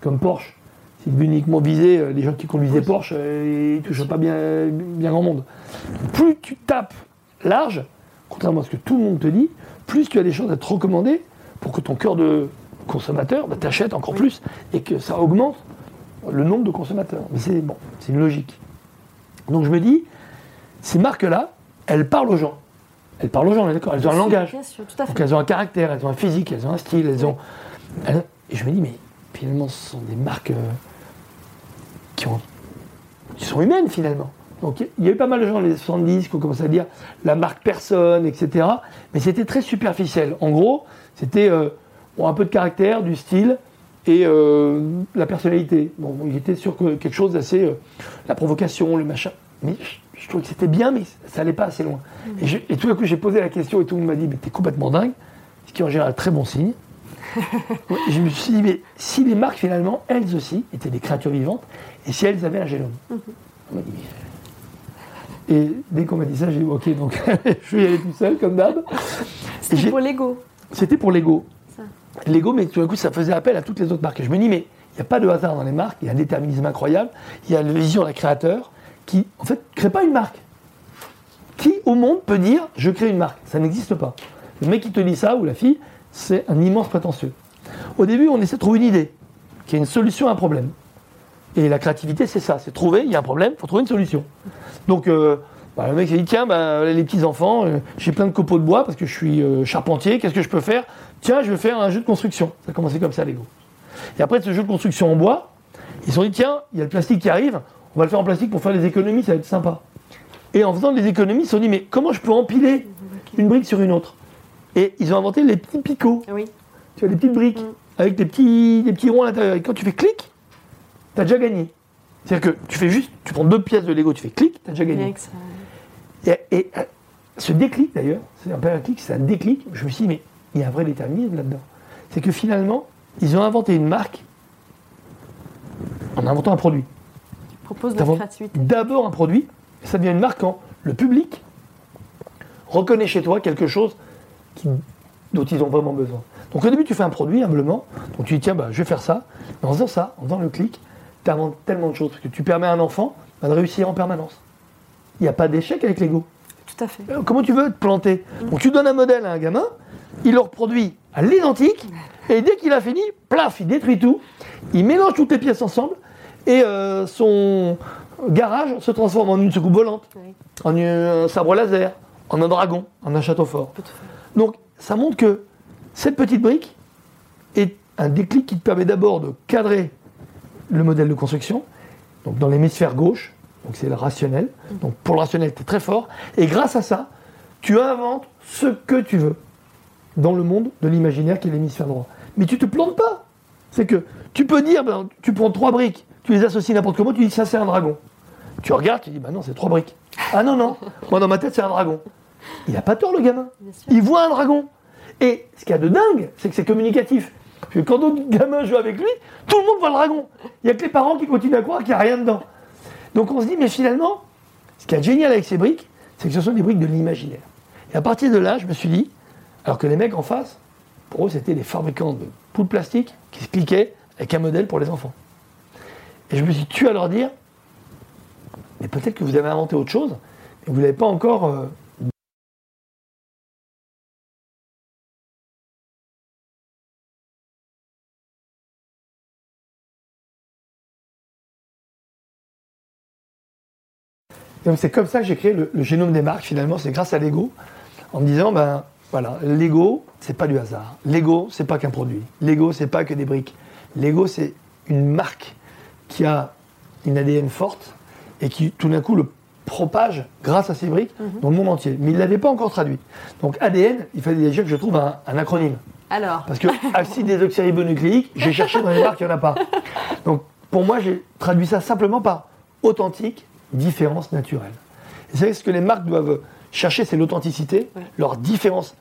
comme Porsche. C'est uniquement visé, euh, les gens qui conduisaient Porsche, euh, ils ne touchent pas bien, bien grand monde. Plus tu tapes large, contrairement à ce que tout le monde te dit, plus tu as des chances d'être recommandé pour que ton cœur de consommateur bah, t'achète encore plus et que ça augmente le nombre de consommateurs. Mais c'est bon, c'est une logique. Donc je me dis, ces marques-là, elles parlent aux gens. Elles parlent aux gens, on est d'accord Elles ont un langage. Bien sûr, tout à fait. Donc elles ont un caractère, elles ont un physique, elles ont un style, elles ont. elles- Et je me dis, mais finalement, ce sont des marques euh, qui, ont... qui sont humaines finalement. Donc il y a eu pas mal de gens dans les 70 qui ont commencé à dire la marque personne, etc. Mais c'était très superficiel. En gros, c'était euh, un peu de caractère, du style et euh, la personnalité. Bon, il était sur que- quelque chose d'assez. euh, la provocation, le machin. Mais je, je trouvais que c'était bien, mais ça n'allait pas assez loin. Et, je- et tout d'un coup, j'ai posé la question et tout le monde m'a dit Mais t'es complètement dingue. Ce qui est en général très bon signe. (laughs) Ouais, je me suis dit Mais si les marques, finalement, elles aussi, étaient des créatures vivantes, et si elles avaient un génome On m'a dit, Mais- Et dès qu'on m'a dit ça, j'ai dit Ok, donc (laughs) je vais y aller tout seul, comme d'hab. C'était pour l'ego. c'était pour Lego. Lego, mais tout d'un coup, ça faisait appel à toutes les autres marques. Et je me dis, mais il n'y a pas de hasard dans les marques, il y a un déterminisme incroyable, il y a la vision d'un créateur qui, en fait, ne crée pas une marque. Qui, au monde, peut dire, je crée une marque? Ça n'existe pas. Le mec qui te dit ça, ou la fille, c'est un immense prétentieux. Au début, on essaie de trouver une idée, qui est une solution à un problème. Et la créativité, c'est ça, c'est trouver, il y a un problème, il faut trouver une solution. Donc, euh, bah, le mec s'est dit, tiens, bah, les petits-enfants, euh, j'ai plein de copeaux de bois parce que je suis euh, charpentier, qu'est-ce que je peux faire? Tiens, je vais faire un jeu de construction. Ça a commencé comme ça, Lego. Et après, ce jeu de construction en bois, ils se sont dit, tiens, il y a le plastique qui arrive, on va le faire en plastique pour faire des économies, ça va être sympa. Et en faisant des économies, ils se sont dit, mais comment je peux empiler une brique sur une autre? Et ils ont inventé les petits picots. Oui. Tu as des petites briques Mm. avec des petits, des petits ronds à l'intérieur. Et quand tu fais clic, tu as déjà gagné. C'est-à-dire que tu fais juste, tu prends deux pièces de Lego, tu fais clic, tu as déjà gagné. Et, et, euh, ce déclic d'ailleurs, c'est un peu un clic, c'est un déclic. Je me suis dit, mais il y a un vrai déterminisme là-dedans. C'est que finalement, ils ont inventé une marque en inventant un produit. Propose de D'abord- un produit, et ça devient une marque quand le public reconnaît chez toi quelque chose qui- dont ils ont vraiment besoin. Donc au début, tu fais un produit humblement, donc tu dis tiens, bah, je vais faire ça. Mais en faisant ça, en faisant le clic, tu inventes tellement de choses, parce que tu permets à un enfant bah, de réussir en permanence. Il n'y a pas d'échec avec Lego. Tout à fait. Euh, Comment tu veux te planter? Donc tu donnes un modèle à un gamin, il le reproduit à l'identique, et dès qu'il a fini, plaf, il détruit tout, il mélange toutes les pièces ensemble, et euh, son garage se transforme en une soucoupe volante, Oui. en un sabre laser, en un dragon, en un château fort. Donc ça montre que cette petite brique est un déclic qui te permet d'abord de cadrer le modèle de construction, donc dans l'hémisphère gauche, donc c'est le rationnel. Donc pour le rationnel, tu es très fort. Et grâce à ça, tu inventes ce que tu veux dans le monde de l'imaginaire qui est l'hémisphère droit. Mais tu te plantes pas. C'est que tu peux dire, ben, tu prends trois briques, tu les associes n'importe comment, tu dis ça c'est un dragon. Tu regardes, tu dis, bah non, c'est trois briques. Ah non, non, moi dans ma tête c'est un dragon. Il n'a pas tort le gamin. Il voit un dragon. Et ce qu'il y a de dingue, c'est que c'est communicatif. Parce que quand d'autres gamins jouent avec lui, tout le monde voit le dragon. Il n'y a que les parents qui continuent à croire qu'il n'y a rien dedans. Donc on se dit, mais finalement, ce qui est génial avec ces briques, c'est que ce sont des briques de l'imaginaire. Et à partir de là, je me suis dit, alors que les mecs en face, pour eux, c'était des fabricants de poules plastiques qui se cliquaient avec un modèle pour les enfants. Et je me suis tué à leur dire, mais peut-être que vous avez inventé autre chose, mais vous n'avez pas encore euh, c'est comme ça que j'ai créé le génome des marques finalement, c'est grâce à Lego, en me disant ben voilà, Lego c'est pas du hasard. Lego c'est pas qu'un produit. Lego c'est pas que des briques. Lego c'est une marque qui a une ADN forte et qui tout d'un coup le propage grâce à ces briques dans le monde entier. Mais il ne l'avait pas encore traduit. Donc ADN, il fallait déjà que je trouve un, un acronyme. Alors, Parce que (laughs) acide désoxyribonucléique, j'ai cherché dans les marques, il n'y en a pas. Donc pour moi, j'ai traduit ça simplement par authentique, différence naturelle. Et c'est ce que les marques doivent chercher, c'est l'authenticité, Ouais. leur différence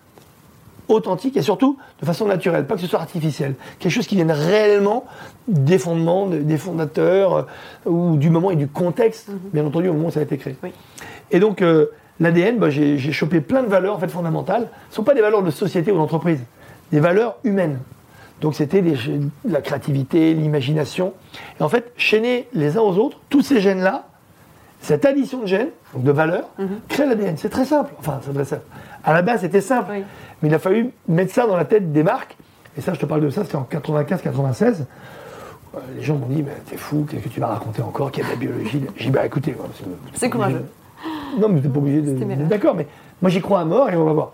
authentique et surtout de façon naturelle, pas que ce soit artificiel. Quelque chose qui vienne réellement des fondements, de- des fondateurs, euh, ou du moment et du contexte, bien entendu, au moment où ça a été créé. Oui. Et donc, euh, l'ADN, bah, j'ai chopé plein de valeurs en fait, fondamentales. Ce ne sont pas des valeurs de société ou d'entreprise, des valeurs humaines. Donc c'était la créativité, l'imagination. Et en fait, chaîner les uns aux autres, tous ces gènes-là, cette addition de gènes, donc de valeurs, crée l'ADN. C'est très simple. Enfin, c'est très simple. À la base, c'était simple. Oui. Mais il a fallu mettre ça dans la tête des marques. Et ça, je te parle de ça, c'était en 95-96. Euh, Les gens m'ont dit, mais t'es fou, qu'est-ce que tu vas raconter encore, qu'il y a de la biologie? J'ai dit, bah écoutez, c'est- courageux. Non, mais n'êtes pas obligé de. D'accord, mais moi j'y crois à mort et on va voir.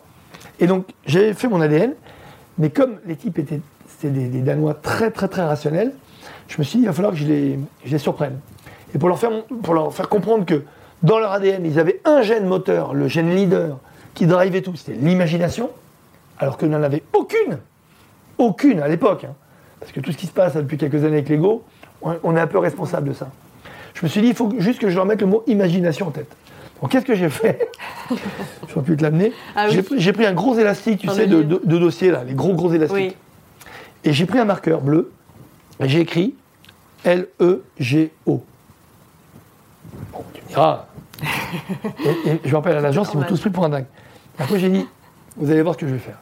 Et donc, j'avais fait mon ADN, mais comme les types étaient c'était des, des Danois très, très, très rationnels, je me suis dit, il va falloir que je les, je les surprenne. Et pour leur, faire, pour leur faire comprendre que dans leur ADN, ils avaient un gène moteur, le gène leader, qui drivait tout, c'était l'imagination, alors que n'en avait aucune, aucune à l'époque. hein. Parce que tout ce qui se passe là, depuis quelques années avec l'ego, on, est un peu responsable de ça. Je me suis dit, il faut juste que je leur mette le mot imagination en tête. Donc qu'est-ce que j'ai fait? J'aurais pu te l'amener. Ah oui. J'ai pris- un gros élastique, tu sais, de, livre. de, de dossier là, les gros gros élastiques. Oui. Et j'ai pris un marqueur bleu et j'ai écrit L-E-G-O. Diras. et, et je me rappelle à l'agence, ils m'ont tous pris pour un dingue. Après, j'ai dit, vous allez voir ce que je vais faire.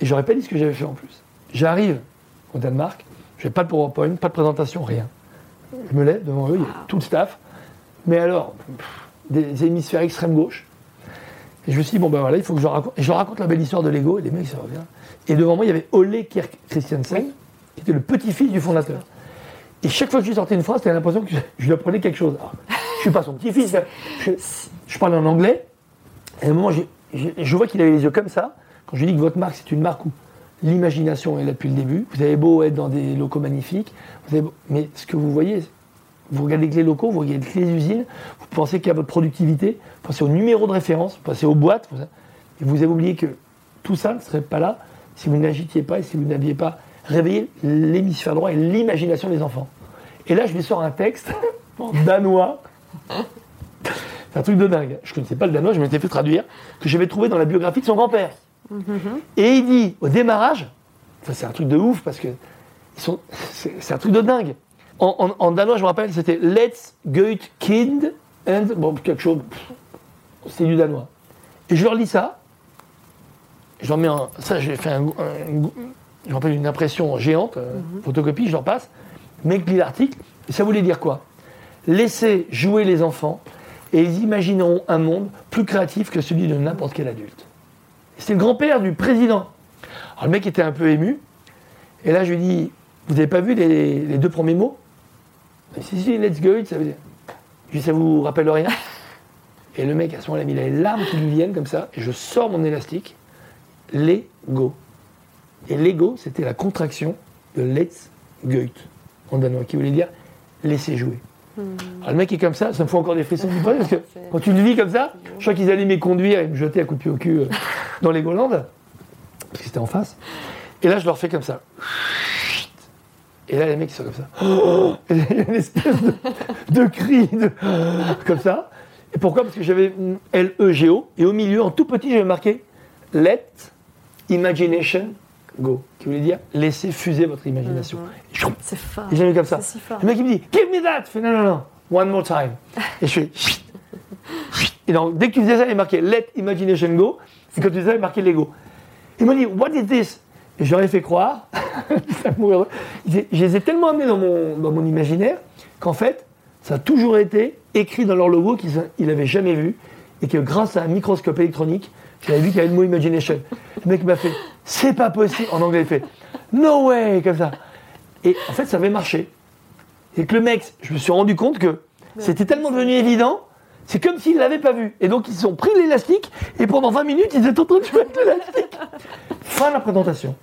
Et j'aurais pas dit ce que j'avais fait en plus. J'arrive au Danemark, je n'ai pas de PowerPoint, pas de présentation, rien. Je me lève devant eux, il y a tout le staff. Mais alors, pff, des hémisphères extrême gauche. Et je me suis dit, bon ben voilà, il faut que je leur raconte. Et je leur raconte la belle histoire de Lego, et les mecs, ça revient. Et devant moi, il y avait Ole Kirk Christiansen, qui était le petit-fils du fondateur. Et chaque fois que je lui sortais une phrase, j'avais l'impression que je, je lui apprenais quelque chose. Alors, je suis pas son petit-fils, je, je parlais en anglais. Et à un moment, j'ai- je vois qu'il avait les yeux comme ça. Quand je lui dis que votre marque, c'est une marque où l'imagination est là depuis le début. Vous avez beau être dans des locaux magnifiques, vous avez beau- mais ce que vous voyez, vous regardez que les locaux, vous regardez que les usines, vous pensez qu'à votre productivité, vous pensez au numéro de référence, vous pensez aux boîtes, vous- et vous avez oublié que tout ça ne serait pas là si vous n'agitiez pas et si vous n'aviez pas réveillé l'hémisphère droit et l'imagination des enfants. Et là, je lui sors un texte en (laughs) danois. (laughs) C'est un truc de dingue. Je ne connaissais pas le danois, je m'étais fait traduire, que j'avais trouvé dans la biographie de son grand-père. Et il dit, au démarrage, ça c'est un truc de ouf parce que c'est, un truc de dingue. En, en- en danois, je me rappelle, c'était Let's get kind and bon quelque chose, c'est du danois. Et je leur lis ça. Je leur mets un, ça, j'ai fait un, un- un- je me rappelle une impression géante, euh, photocopie, je leur passe. Le mec lit l'article. Et ça voulait dire quoi? Laissez jouer les enfants et ils imagineront un monde plus créatif que celui de n'importe quel adulte. C'était le grand-père du président. Alors le mec était un peu ému. Et là, je lui dis Vous n'avez pas vu les, deux premiers mots? Dit, Si, si, let's go, ça veut dire. Je lui dis Ça vous rappelle rien? Et le mec, à ce moment-là, il a les larmes qui lui viennent comme ça. Et je sors mon élastique Lego. Et Lego, c'était la contraction de Let's Goit en danois, qui voulait dire laisser jouer. Alors le mec est comme ça, ça me fait encore des frissons du parce que (laughs) quand tu le vis comme ça, je crois qu'ils allaient me conduire et me jeter à coup de pied au cul euh, (laughs) dans les Golandes, parce que c'était en face. Et là, je leur fais comme ça. Et là, les mecs, ils sont comme ça. (gasps) Et il y a une espèce de, de cri, de- comme ça. Et pourquoi? Parce que j'avais L-E-G-O, et au milieu, en tout petit, j'avais marqué Let Imagination Go, qui voulait dire laissez fuser votre imagination. Et je- C'est fort. j'ai comme ça. C'est si fort. Le mec il me dit Give me that Je fais non, non, non, one more time. Et je fais Et donc dès que tu disais ça, il marquait Let Imagination Go. Et quand tu disais ça, il marquait Lego. Il m'a dit What is this? Et ai fait croire. (laughs) Je les ai tellement amenés dans mon, dans mon imaginaire qu'en fait, ça a toujours été écrit dans leur logo qu'ils n'avaient jamais vu. Et que grâce à un microscope électronique, j'avais vu qu'il y avait le mot imagination. Le mec m'a fait C'est pas possible. En anglais, il fait No way Comme ça. Et en fait, ça avait marché. Et que le mec, je me suis rendu compte que c'était tellement devenu évident, c'est comme s'ils ne l'avaient pas vu. Et donc, ils ont pris l'élastique, et pendant 20 minutes, ils étaient en train de jouer avec l'élastique. Fin de la présentation.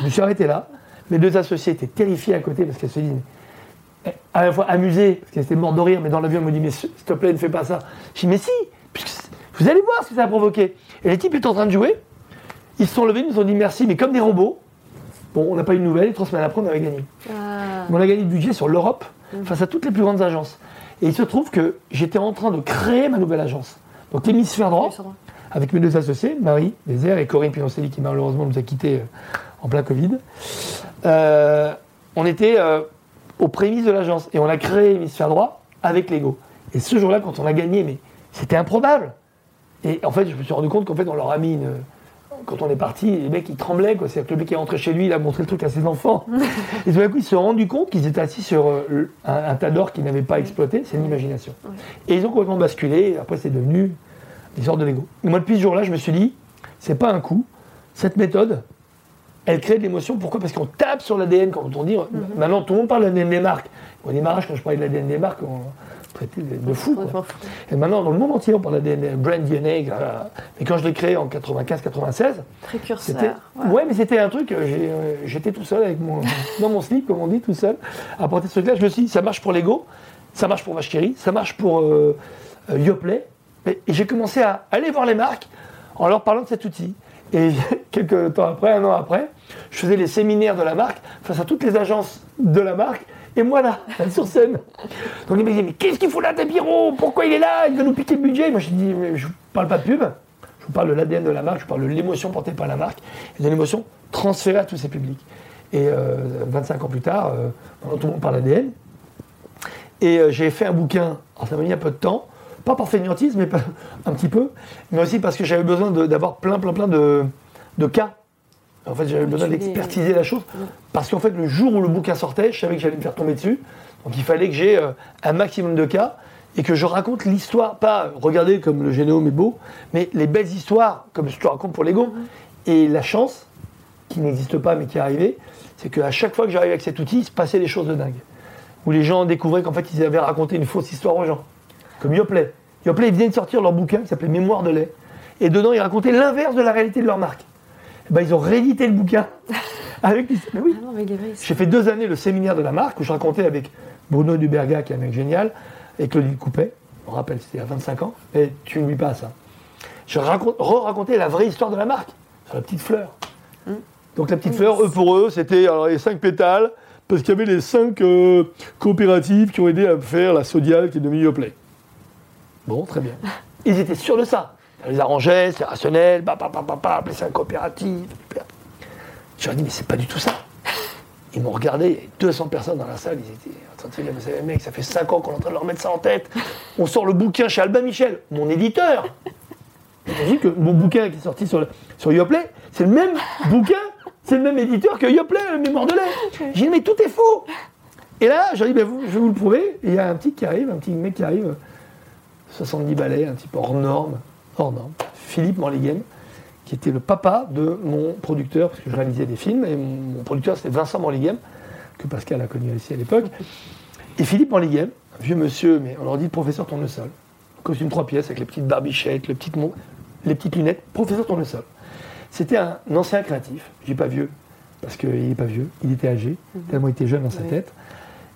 Je me suis arrêté là. Mes deux associés étaient terrifiés à côté parce qu'elles se disent, à la fois amusées, parce qu'elles étaient mortes de rire, mais dans l'avion, elles me dit, mais s'il te plaît, ne fais pas ça. Je dis, mais si, puisque vous allez voir ce que ça a provoqué. Et les types étaient en train de jouer, ils se sont levés, ils nous ont dit merci, mais comme des robots. Bon, on n'a pas eu de nouvelles, trois semaines après, on avait gagné. Ah. On a gagné du budget sur l'Europe face à toutes les plus grandes agences. Et il se trouve que j'étais en train de créer ma nouvelle agence. Donc l'hémisphère droit, avec mes deux associés, Marie Désert et Corinne Pinocelli, qui malheureusement nous a quittés euh, en plein Covid. Euh, on était euh, aux prémices de l'agence et on a créé l'hémisphère droit avec Lego. Et ce jour-là, quand on a gagné, mais c'était improbable. Et en fait, je me suis rendu compte qu'en fait, on leur a mis une, quand on est parti, les mecs ils tremblaient. quoi. C'est-à-dire que le mec est rentré chez lui, il a montré le truc à ses enfants. (laughs) et tout d'un coup, ils se sont rendus compte qu'ils étaient assis sur euh, un, un tas d'or qu'ils n'avaient pas exploité. C'est une imagination. Ouais. Et ils ont complètement basculé. Et après, c'est devenu des sortes de Lego. Et moi, depuis ce jour-là, je me suis dit, c'est pas un coup. Cette méthode, elle crée de l'émotion. Pourquoi? Parce qu'on tape sur l'ADN quand on dit. Maintenant, tout le monde parle de l'ADN des marques. Au démarrage, quand je parlais de l'ADN des marques, on traitait de fou. quoi. Et maintenant, dans le monde entier, on parle d'ADN, brand DNA. etc. Mais quand je l'ai créé en 95-96, Précurseur. c'était. Ouais. Ouais, mais c'était un truc, euh, euh, j'étais tout seul avec mon, (laughs) dans mon slip, comme on dit, tout seul, à porter ce truc-là. Je me suis dit, ça marche pour Lego, ça marche pour Vacherie, ça marche pour euh, euh, Yoplait. Et j'ai commencé à aller voir les marques en leur parlant de cet outil. Et (laughs) quelques temps après, un an après, je faisais les séminaires de la marque face à toutes les agences de la marque. Et moi là, (laughs) sur scène. Donc les mecs disaient, mais qu'est-ce qu'il faut là, Tapiro Pourquoi il est là? Il va nous piquer le budget. Moi je dis, mais je parle pas de pub. Je vous parle de l'ADN de la marque, je parle de l'émotion portée par la marque et de l'émotion transférée à tous ces publics. Et euh, 25 ans plus tard, euh, tout le monde parle d'ADN. Et euh, j'ai fait un bouquin, ça m'a mis un peu de temps, pas par fainéantise, mais (laughs) un petit peu, mais aussi parce que j'avais besoin d'avoir plein, plein, plein de cas. En fait, j'avais besoin les- d'expertiser la chose, parce qu'en fait, le jour où le bouquin sortait, je savais que j'allais me faire tomber dessus. Donc il fallait que j'ai euh, un maximum de cas et que je raconte l'histoire, pas regardez comme le génome est beau, mais les belles histoires, comme je te raconte pour Lego. Et la chance, qui n'existe pas mais qui est arrivée, c'est qu'à chaque fois que j'arrivais avec cet outil, il se passait des choses de dingue. Où les gens découvraient qu'en fait, ils avaient raconté une fausse histoire aux gens. Comme Yoplait. Yoplait, ils venaient de sortir leur bouquin qui s'appelait Mémoire de lait. Et dedans, ils racontaient l'inverse de la réalité de leur marque. Ben, ils ont réédité le bouquin. (laughs) avec l'histoire. Mais oui, Ah j'ai fait deux années le séminaire de la marque où je racontais avec Bruno Duberga, qui est un mec génial, et Claudine Coupet. On rappelle, c'était à 25 ans. Et tu n'oublies pas ça. Je raconte, re-racontais la vraie histoire de la marque, sur la petite fleur. Donc la petite fleur, eux pour eux, c'était les cinq pétales, parce qu'il y avait les cinq euh, coopératives qui ont aidé à faire la Sodial qui est devenue Yoplait. Bon, très bien. (laughs) Ils étaient sûrs de ça. Ils les arrangeaient, c'était rationnel, bah, bah, bah, bah, bah, les cinq coopératives. Je leur ai dit, mais c'est pas du tout ça. Ils m'ont regardé, il y avait 200 personnes dans la salle, ils étaient en train de dire, mais c'est- mec, ça fait 5 ans qu'on est en train de leur mettre ça en tête. On sort le bouquin chez Albin Michel, mon éditeur. J'ai dit que mon bouquin qui est sorti sur, sur Yoplait, c'est le même bouquin, c'est le même éditeur que Yoplait, le mémoire de lait. J'ai dit, mais tout est faux. Et là, j'ai dit, ben, vous- je vais vous le prouver. Et il y a un petit qui arrive, un petit mec qui arrive, 70 balais, un type hors norme, hors norme, Philippe Morlighem, qui était le papa de mon producteur, parce que je réalisais des films, et mon, producteur c'était Vincent Morlighem, que Pascal a connu ici à l'époque. Et Philippe Morlighem, un vieux monsieur, mais on leur dit professeur tournesol, costume trois pièces avec les petites barbichettes, le petit mon- les petites lunettes, professeur tournesol. C'était un ancien créatif, je dis pas vieux, parce qu'il n'est pas vieux, il était âgé, tellement il était jeune dans sa Oui. tête.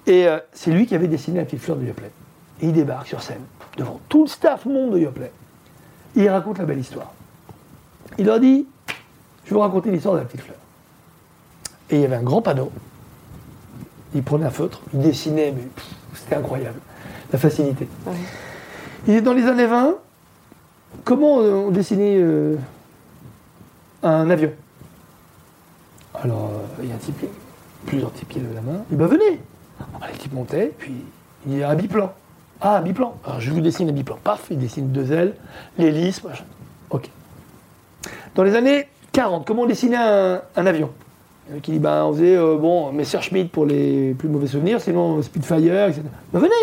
Et euh, c'est lui qui avait dessiné la petite fleur de Yoplait. Et il débarque sur scène, devant tout le staff monde de Yoplait. Et il raconte la belle histoire. Il leur dit, je vais vous raconter l'histoire de la petite fleur. Et il y avait un grand panneau. Il prenait un feutre, il dessinait, mais c'était incroyable, la facilité. Ouais. Il est dans les années 20, comment on dessinait euh, un avion? Alors, euh, il y a un type, plusieurs qui lèvent la main. Il dit, bah venez Alors, Les types montaient, puis il y a un biplan. Ah, biplan. Alors, je vous dessine un biplan. Paf, il dessine deux ailes, l'hélice, machin. Ok. Dans les années 40, comment on dessinait un, avion? Qui dit, ben, on faisait, euh, bon, Messerschmitt pour les plus mauvais souvenirs, sinon Spitfire, etc. Ben, venez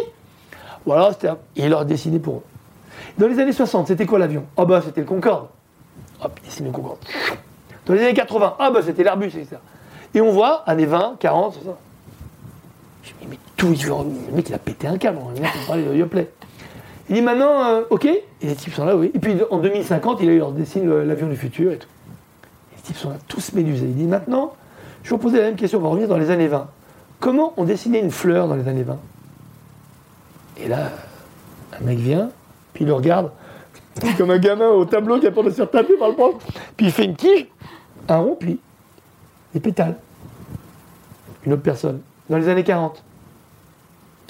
Voilà, c'était Et il leur dessinait pour eux. Dans les années 60, c'était quoi l'avion? Ah bah c'était le Concorde. Hop, il dessine le Concorde. Dans les années 80, ah bah c'était l'Airbus, etc. Et on voit, années 20, 40, 60. Je me dis, mais il le mec il a pété un câble, on vient de parler de. Il dit maintenant, euh, ok, et les types sont là, oui. Et puis en 2050, il leur dessine le- l'avion du futur et tout. Les types sont là, tous médusés. Il dit maintenant, je vais vous poser la même question, on va revenir dans les années 20. Comment on dessinait une fleur dans les années 20 Et là, un mec vient, puis il le regarde, comme un gamin au tableau qui a peur de se faire taper par le prof. Puis il fait une tige, un rond, puis des pétales. Une autre personne. Dans les années 40.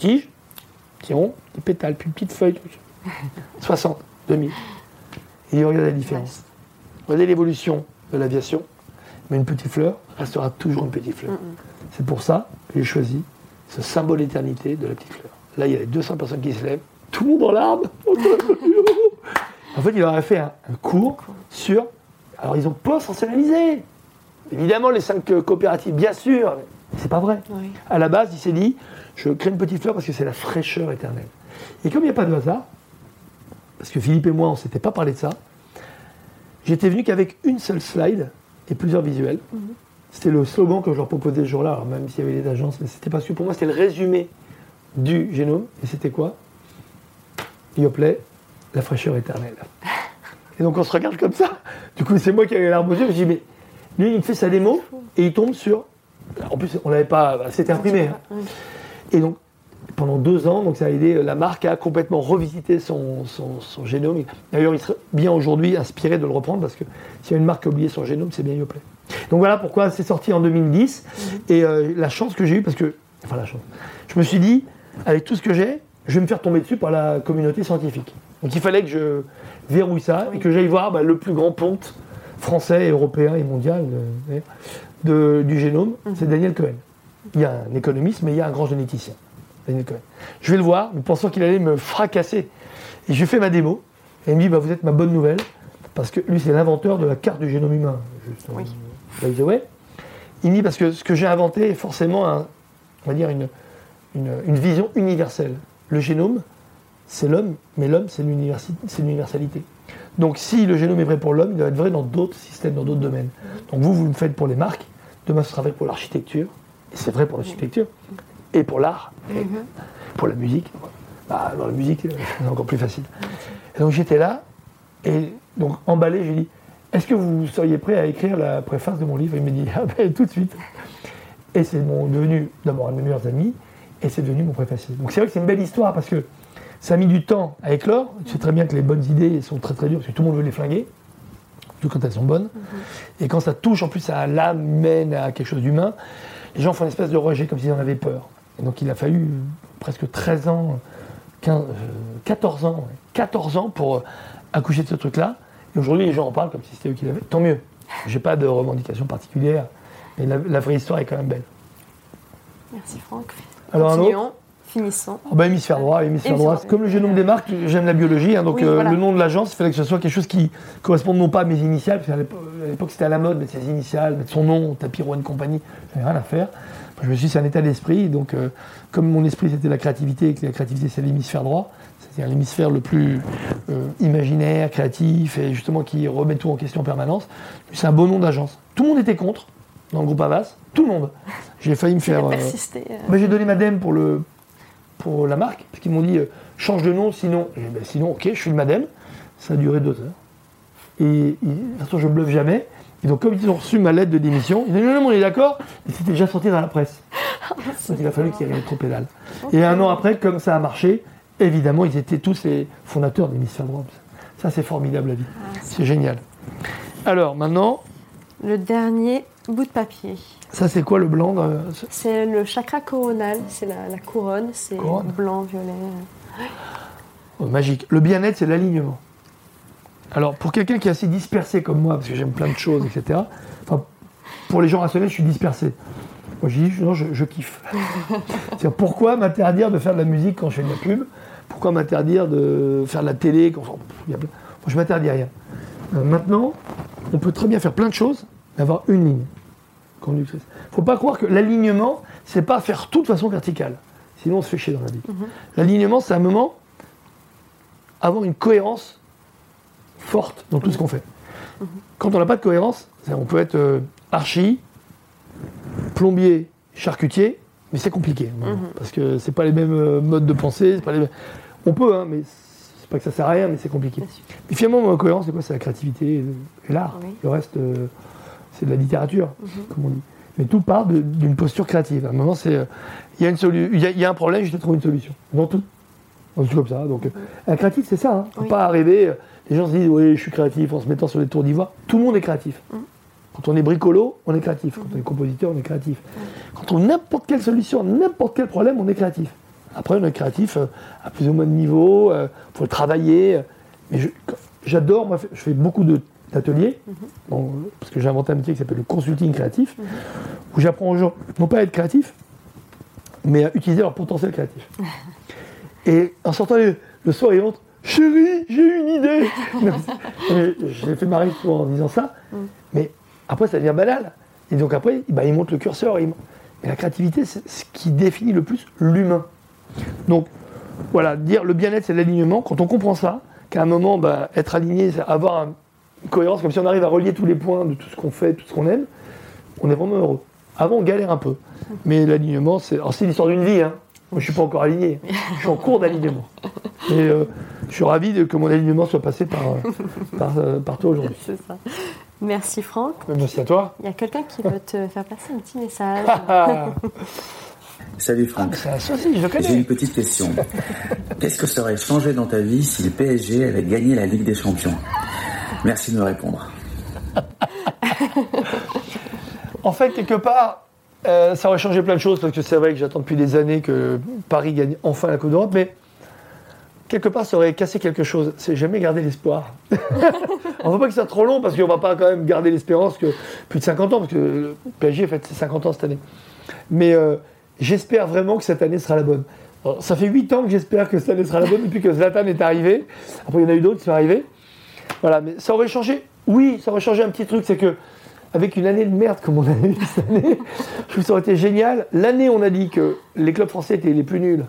Petit rond, des pétales, puis une petite feuille. tout ça. 60, 2000. Et il regarde la différence. Regardez l'évolution de l'aviation. Mais une petite fleur restera toujours une petite fleur. C'est pour ça que j'ai choisi ce symbole d'éternité de la petite fleur. Là, il y a les 200 personnes qui se lèvent, tout le monde en larmes. (laughs) en fait, il aurait fait un, un cours sur Alors ils ont post-rationalisé. Évidemment, les cinq coopératives, bien sûr, mais c'est pas vrai. Oui. À la base, il s'est dit, je crée une petite fleur parce que c'est la fraîcheur éternelle. Et comme il n'y a pas de hasard, parce que Philippe et moi, on ne s'était pas parlé de ça, j'étais venu qu'avec une seule slide et plusieurs visuels. C'était le slogan que je leur proposais ce jour-là, alors même s'il y avait les agences, mais c'était parce que pour moi, c'était le résumé du génome. Et c'était quoi? Yoplait, la fraîcheur éternelle. (laughs) Et donc on se regarde comme ça. Du coup, c'est moi qui avais l'arbre aux yeux. Je me dis, mais lui, il me fait sa démo et il tombe sur. En plus, on l'avait pas. C'était imprimé. hein. Et donc, pendant deux ans, donc ça a aidé la marque à complètement revisiter son, son- son génome. D'ailleurs, il serait bien aujourd'hui inspiré de le reprendre parce que s'il y a une marque qui a oublié son génome, c'est bien Yoplait. Donc voilà pourquoi c'est sorti en 2010. Et euh, la chance que j'ai eue, parce que. Enfin, la chance. Je me suis dit, avec tout ce que j'ai, je vais me faire tomber dessus par la communauté scientifique. Donc il fallait que je verrouille ça et que j'aille voir bah, le plus grand ponte français, européen et mondial euh, de- du génome, c'est Daniel Cohen. Il y a un économiste, mais il y a un grand généticien. Je vais le voir, me pensant qu'il allait me fracasser. Et je lui fais ma démo. Et il me dit, bah, vous êtes ma bonne nouvelle, parce que lui, c'est l'inventeur de la carte du génome humain. Oui. Il me dit, parce que ce que j'ai inventé est forcément, un- on va dire, une, une, une vision universelle. Le génome, c'est l'homme, mais l'homme, c'est l'universalité. Donc si le génome est vrai pour l'homme, il doit être vrai dans d'autres systèmes, dans d'autres domaines. Donc vous, vous le faites pour les marques, demain ce sera vrai pour l'architecture, c'est vrai pour l'architecture, et pour l'art, et pour la musique. Bah, dans la musique, euh, c'est encore plus facile. Et donc j'étais là, et donc emballé, j'ai dit, est-ce que vous seriez prêt à écrire la préface de mon livre? Il m'a dit, (laughs) ah ben tout de suite. Et c'est mon- devenu d'abord un de mes meilleurs amis, et c'est devenu mon préfacier. Donc c'est vrai que c'est une belle histoire, parce que ça a mis du temps à éclore. Tu sais très bien que les bonnes idées sont très très dures, parce que tout le monde veut les flinguer, surtout quand elles sont bonnes. Et quand ça touche en plus à l'âme humaine, à quelque chose d'humain, les gens font une espèce de rejet, comme s'ils en avaient peur. Et donc il a fallu euh, presque 13 ans, 15, euh, 14 ans, ouais, 14 ans pour euh, accoucher de ce truc-là. Et aujourd'hui, les gens en parlent comme si c'était eux qui l'avaient. Tant mieux. J'ai pas de revendication particulière. Mais la, la vraie histoire est quand même belle. Merci Franck. Alors un autre? Finissons. Oh bah, hémisphère droit, hémisphère droit. Comme le génome des marques, j'aime la biologie, hein, donc Oui, euh, voilà. le nom de l'agence, il fallait que ce soit quelque chose qui corresponde non pas à mes initiales, parce qu'à l'époque à l'époque, c'était à la mode, mettre ses initiales, mettre son nom, tapis Rouen compagnie, j'avais rien à faire. Je me suis dit, c'est un état d'esprit, donc euh, comme mon esprit c'était la créativité, et que la créativité c'est l'hémisphère droit, c'est-à-dire l'hémisphère le plus euh, imaginaire, créatif, et justement qui remet tout en question en permanence, c'est un beau nom d'agence. Tout le monde était contre, dans le groupe Avas, tout le monde. J'ai failli me faire... euh, bah, j'ai donné ma dème pour, le, pour la marque, parce qu'ils m'ont dit euh, change de nom, sinon, ben, sinon, ok, je suis le madame. Ça a duré deux heures. Et ils- de toute façon, je bluffe jamais. Et donc, comme ils ont reçu ma lettre de démission, ils ont dit non, non, on est d'accord, et c'était déjà sorti dans la presse. (laughs) Donc, il a fallu qu'il y ait trop pédale. Et un an après, comme ça a marché, évidemment, ils étaient tous les fondateurs d'Hémisphère Droit. Ça, c'est formidable, la vie. Ah, C'est génial. Alors, maintenant, Le dernier bout de papier. ça, c'est quoi le blanc euh, ce- C'est le chakra coronal, c'est la, la couronne, c'est blanc, violet. Oh, magique. Le bien-être, c'est l'alignement. Alors, pour quelqu'un qui est assez dispersé comme moi, parce que j'aime plein de choses, etc., enfin, pour les gens rationnels, je suis dispersé. Moi, je dis, non, je, je kiffe. (laughs) C'est-à-dire, pourquoi m'interdire de faire de la musique quand je fais de la pub? Pourquoi m'interdire de faire de la télé quand plein- Moi, je m'interdis rien. Euh, maintenant, on peut très bien faire plein de choses, mais avoir une ligne conductrice. Il ne faut pas croire que l'alignement, c'est pas faire tout de façon verticale. Sinon, on se fait chier dans la vie. L'alignement, c'est un moment avoir une cohérence forte dans tout ce qu'on fait. Quand on n'a pas de cohérence, on peut être euh, archi, plombier, charcutier, mais c'est compliqué. Parce que c'est pas les mêmes euh, modes de pensée. Pas les mêmes- On peut, hein, mais c'est pas que ça sert à rien, mais c'est compliqué. Et finalement, la cohérence, c'est quoi? C'est la créativité et et l'art. Oui. Le reste, euh, c'est de la littérature, comme on dit. Mais tout part d'une posture créative. À un moment, c'est. euh, Il y, il y, a- il y a un problème, je vais trouver une solution. Dans tout. Dans tout comme ça. Donc, euh, un créatif, c'est ça. Hein. Faut Oui. pas arriver. euh, Les gens se disent, oui, je suis créatif en se mettant sur des tours d'ivoire. Tout le monde est créatif. Quand on est bricolo, on est créatif. Quand on est compositeur, on est créatif. Quand on a n'importe quelle solution, n'importe quel problème, on est créatif. Après, on est créatif euh, à plus ou moins de niveau, il faut le travailler. euh, Mais je- j'adore, moi, je fais beaucoup de- bon, euh, parce que j'ai inventé un métier qui s'appelle le consulting créatif, où j'apprends aux gens, non pas à être créatifs, mais à utiliser leur potentiel créatif. (laughs) Et en sortant le, le soir, ils rentrent, Chérie, j'ai une idée (laughs) mais J'ai fait marrer en disant ça, Mm. mais après ça devient banal. Et donc après, bah, il monte le curseur. Mais la créativité, c'est ce qui définit le plus l'humain. Donc voilà, dire le bien-être, c'est l'alignement. Quand on comprend ça, qu'à un moment, bah, être aligné, c'est avoir un- cohérence, comme si on arrive à relier tous les points de tout ce qu'on fait, tout ce qu'on aime, on est vraiment heureux. Avant, on galère un peu. Mais l'alignement, c'est alors, c'est l'histoire d'une vie. Hein. Moi, je ne suis pas encore aligné. Je suis en cours d'alignement. Et euh, je suis ravi de, que mon alignement soit passé par, euh, par, euh, par toi aujourd'hui. C'est ça. Merci Franck. Merci à toi. Il y a quelqu'un qui veut te faire passer un petit message. Ah, Salut Franck. un saucisse, je le J'ai une petite question. Qu'est-ce que ça aurait changé dans ta vie si le PSG avait gagné la Ligue des Champions? Merci de me répondre. (laughs) En fait, quelque part, euh, ça aurait changé plein de choses parce que c'est vrai que j'attends depuis des années que Paris gagne enfin la Coupe d'Europe, mais quelque part, ça aurait cassé quelque chose. C'est jamais garder l'espoir. (laughs) on ne veut pas que ça soit trop long parce qu'on va pas quand même garder l'espérance que plus de 50 ans, parce que le PSG fête ses 50 ans cette année. Mais euh, j'espère vraiment que cette année sera la bonne. Ça fait 8 ans que j'espère que cette année sera la bonne depuis que Zlatan est arrivé. Après, il y en a eu d'autres qui sont arrivés. Voilà, mais ça aurait changé. Oui, ça aurait changé un petit truc, c'est que avec une année de merde comme on a eu cette année, (laughs) je trouve que ça aurait été génial. L'année, on a dit que les clubs français étaient les plus nuls,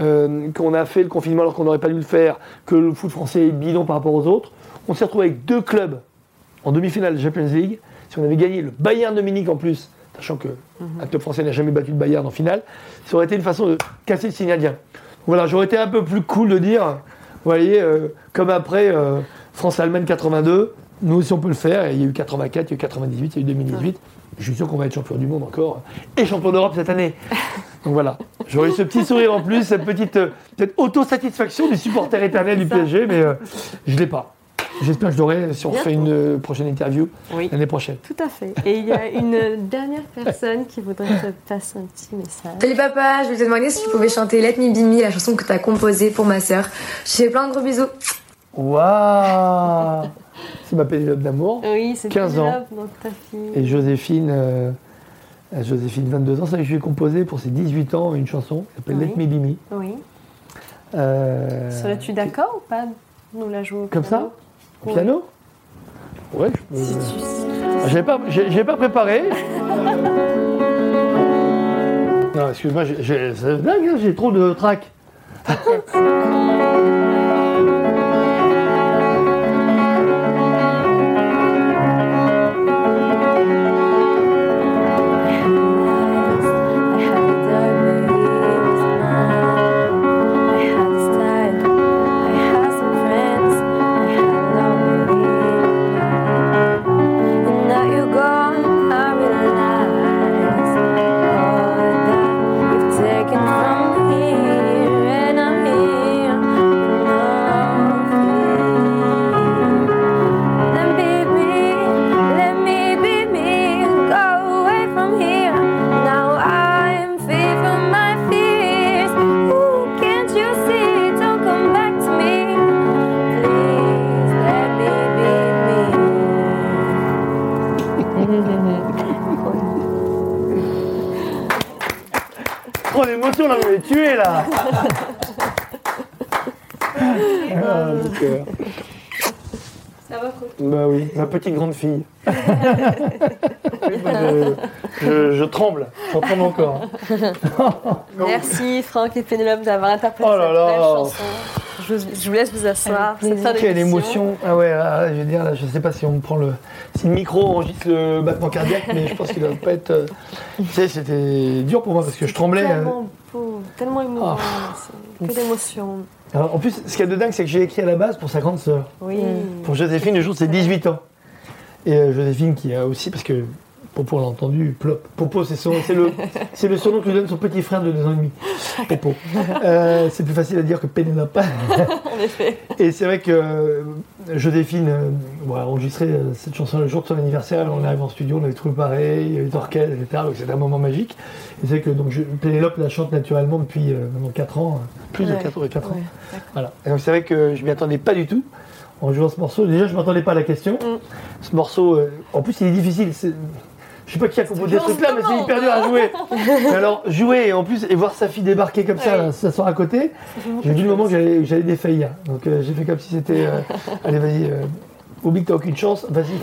euh, qu'on a fait le confinement alors qu'on n'aurait pas dû le faire, que le foot français est bidon par rapport aux autres. On s'est retrouvé avec deux clubs en demi-finale de Champions League. Si on avait gagné le Bayern de Munich en plus, sachant que un club français n'a jamais battu le Bayern en finale, ça aurait été une façon de casser le indien. Voilà, j'aurais été un peu plus cool de dire, vous voyez, euh, comme après euh, France-Allemagne 82, nous aussi on peut le faire. Et il y a eu 84, il y a eu 98, il y a eu 2018. Je suis sûr qu'on va être champion du monde encore et champion d'Europe cette année. Donc voilà, j'aurais eu ce petit sourire en plus, cette petite euh, cette autosatisfaction du supporter éternel du PSG, mais euh, je l'ai pas. J'espère que je l'aurai si on Bien. fait une euh, prochaine interview Oui. l'année prochaine. Tout à fait. Et il y a une dernière personne qui voudrait te passer un petit message. Salut papa, je voulais te demander si tu pouvais chanter Let Me Be Me, la chanson que tu as composée pour ma sœur. Je te fais plein de gros bisous. Waouh C'est ma Pénélope d'amour. Oui, c'est 15 ans. Donc ta fille. Et Joséphine, euh, Joséphine, 22 ans, c'est vrai que je lui ai composé pour ses 18 ans une chanson qui s'appelle Oui. Let Me Be Me. Oui. Euh, Serais-tu d'accord ou pas nous la jouer au Comme piano ça Au piano Ouais, je peux. Si tu- Ah, J'avais pas, j'ai- j'avais pas préparé. (laughs) non, excuse-moi, j'ai- j'ai- c'est dingue, hein, j'ai trop de trac. (laughs) là, m'avez tué, là Ah. Ça va, Bah oui, ma petite grande fille. Oui, (laughs) bah, je, je- je tremble, j'en tremble encore. Merci Franck et Pénélope d'avoir interprété Oh là cette là. belle chanson. Je vous, je vous laisse vous asseoir. Quelle émotion Ah ouais, là, je veux dire, là, je sais pas si on me prend le... Si le micro enregistre le battement cardiaque, mais je pense qu'il doit pas être... euh, Tu sais, c'était dur pour moi parce que je tremblais. euh. Tellement beau, tellement émouvant. c'est Que d'émotion. En plus, ce qu'il y a de dingue, c'est que j'ai écrit à la base pour sa grande sœur. Oui. Pour Joséphine, le jour de ses 18 ans. Et euh, Joséphine qui a aussi, parce que Popo l'a entendu, Plop. Popo, c'est le, (laughs) c'est le surnom que lui donne son petit frère de 2 ans et demi. Popo. (laughs) Euh, c'est plus facile à dire que Pénélope. (laughs) En effet. Et c'est vrai que euh, Joséphine euh, bon, a enregistré euh, cette chanson le jour de son anniversaire. On arrive en studio, on avait trouvé pareil, il y avait d'orchestre, etc. Donc c'était un moment magique. Et c'est vrai que donc, je- Pénélope la chante naturellement depuis euh, maintenant 4 ans, euh, plus de Ouais. 4, 4 ans. Ouais, Voilà. Et donc c'est vrai que je m'y attendais pas du tout en jouant ce morceau. Déjà, je m'attendais pas à la question. Mm. Ce morceau, euh, en plus, il est difficile. Je sais pas qui a composé ce truc-là, mais c'est hyper dur à jouer. Mais alors, jouer et en plus, et voir sa fille débarquer comme ça, là, s'asseoir à côté, j'ai vu le moment que j'allais défaillir. Donc euh, j'ai fait comme si c'était. euh, (laughs) allez, vas-y. Oublie que t'as aucune chance, vas-y. (laughs)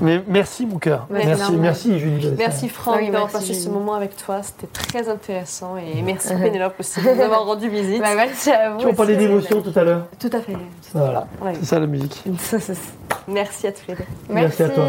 Mais merci, mon cœur. Ouais, merci, merci, Julie. Merci Franck Oui, d'avoir passé ce moment avec toi. C'était très intéressant. Et merci Pénélope aussi de nous avoir rendu visite. Bah, merci à vous. Tu en parlais d'émotion tout à l'heure. Tout à fait. Voilà, Ouais. c'est ça la musique. (laughs) Merci à tous les deux. Merci à toi.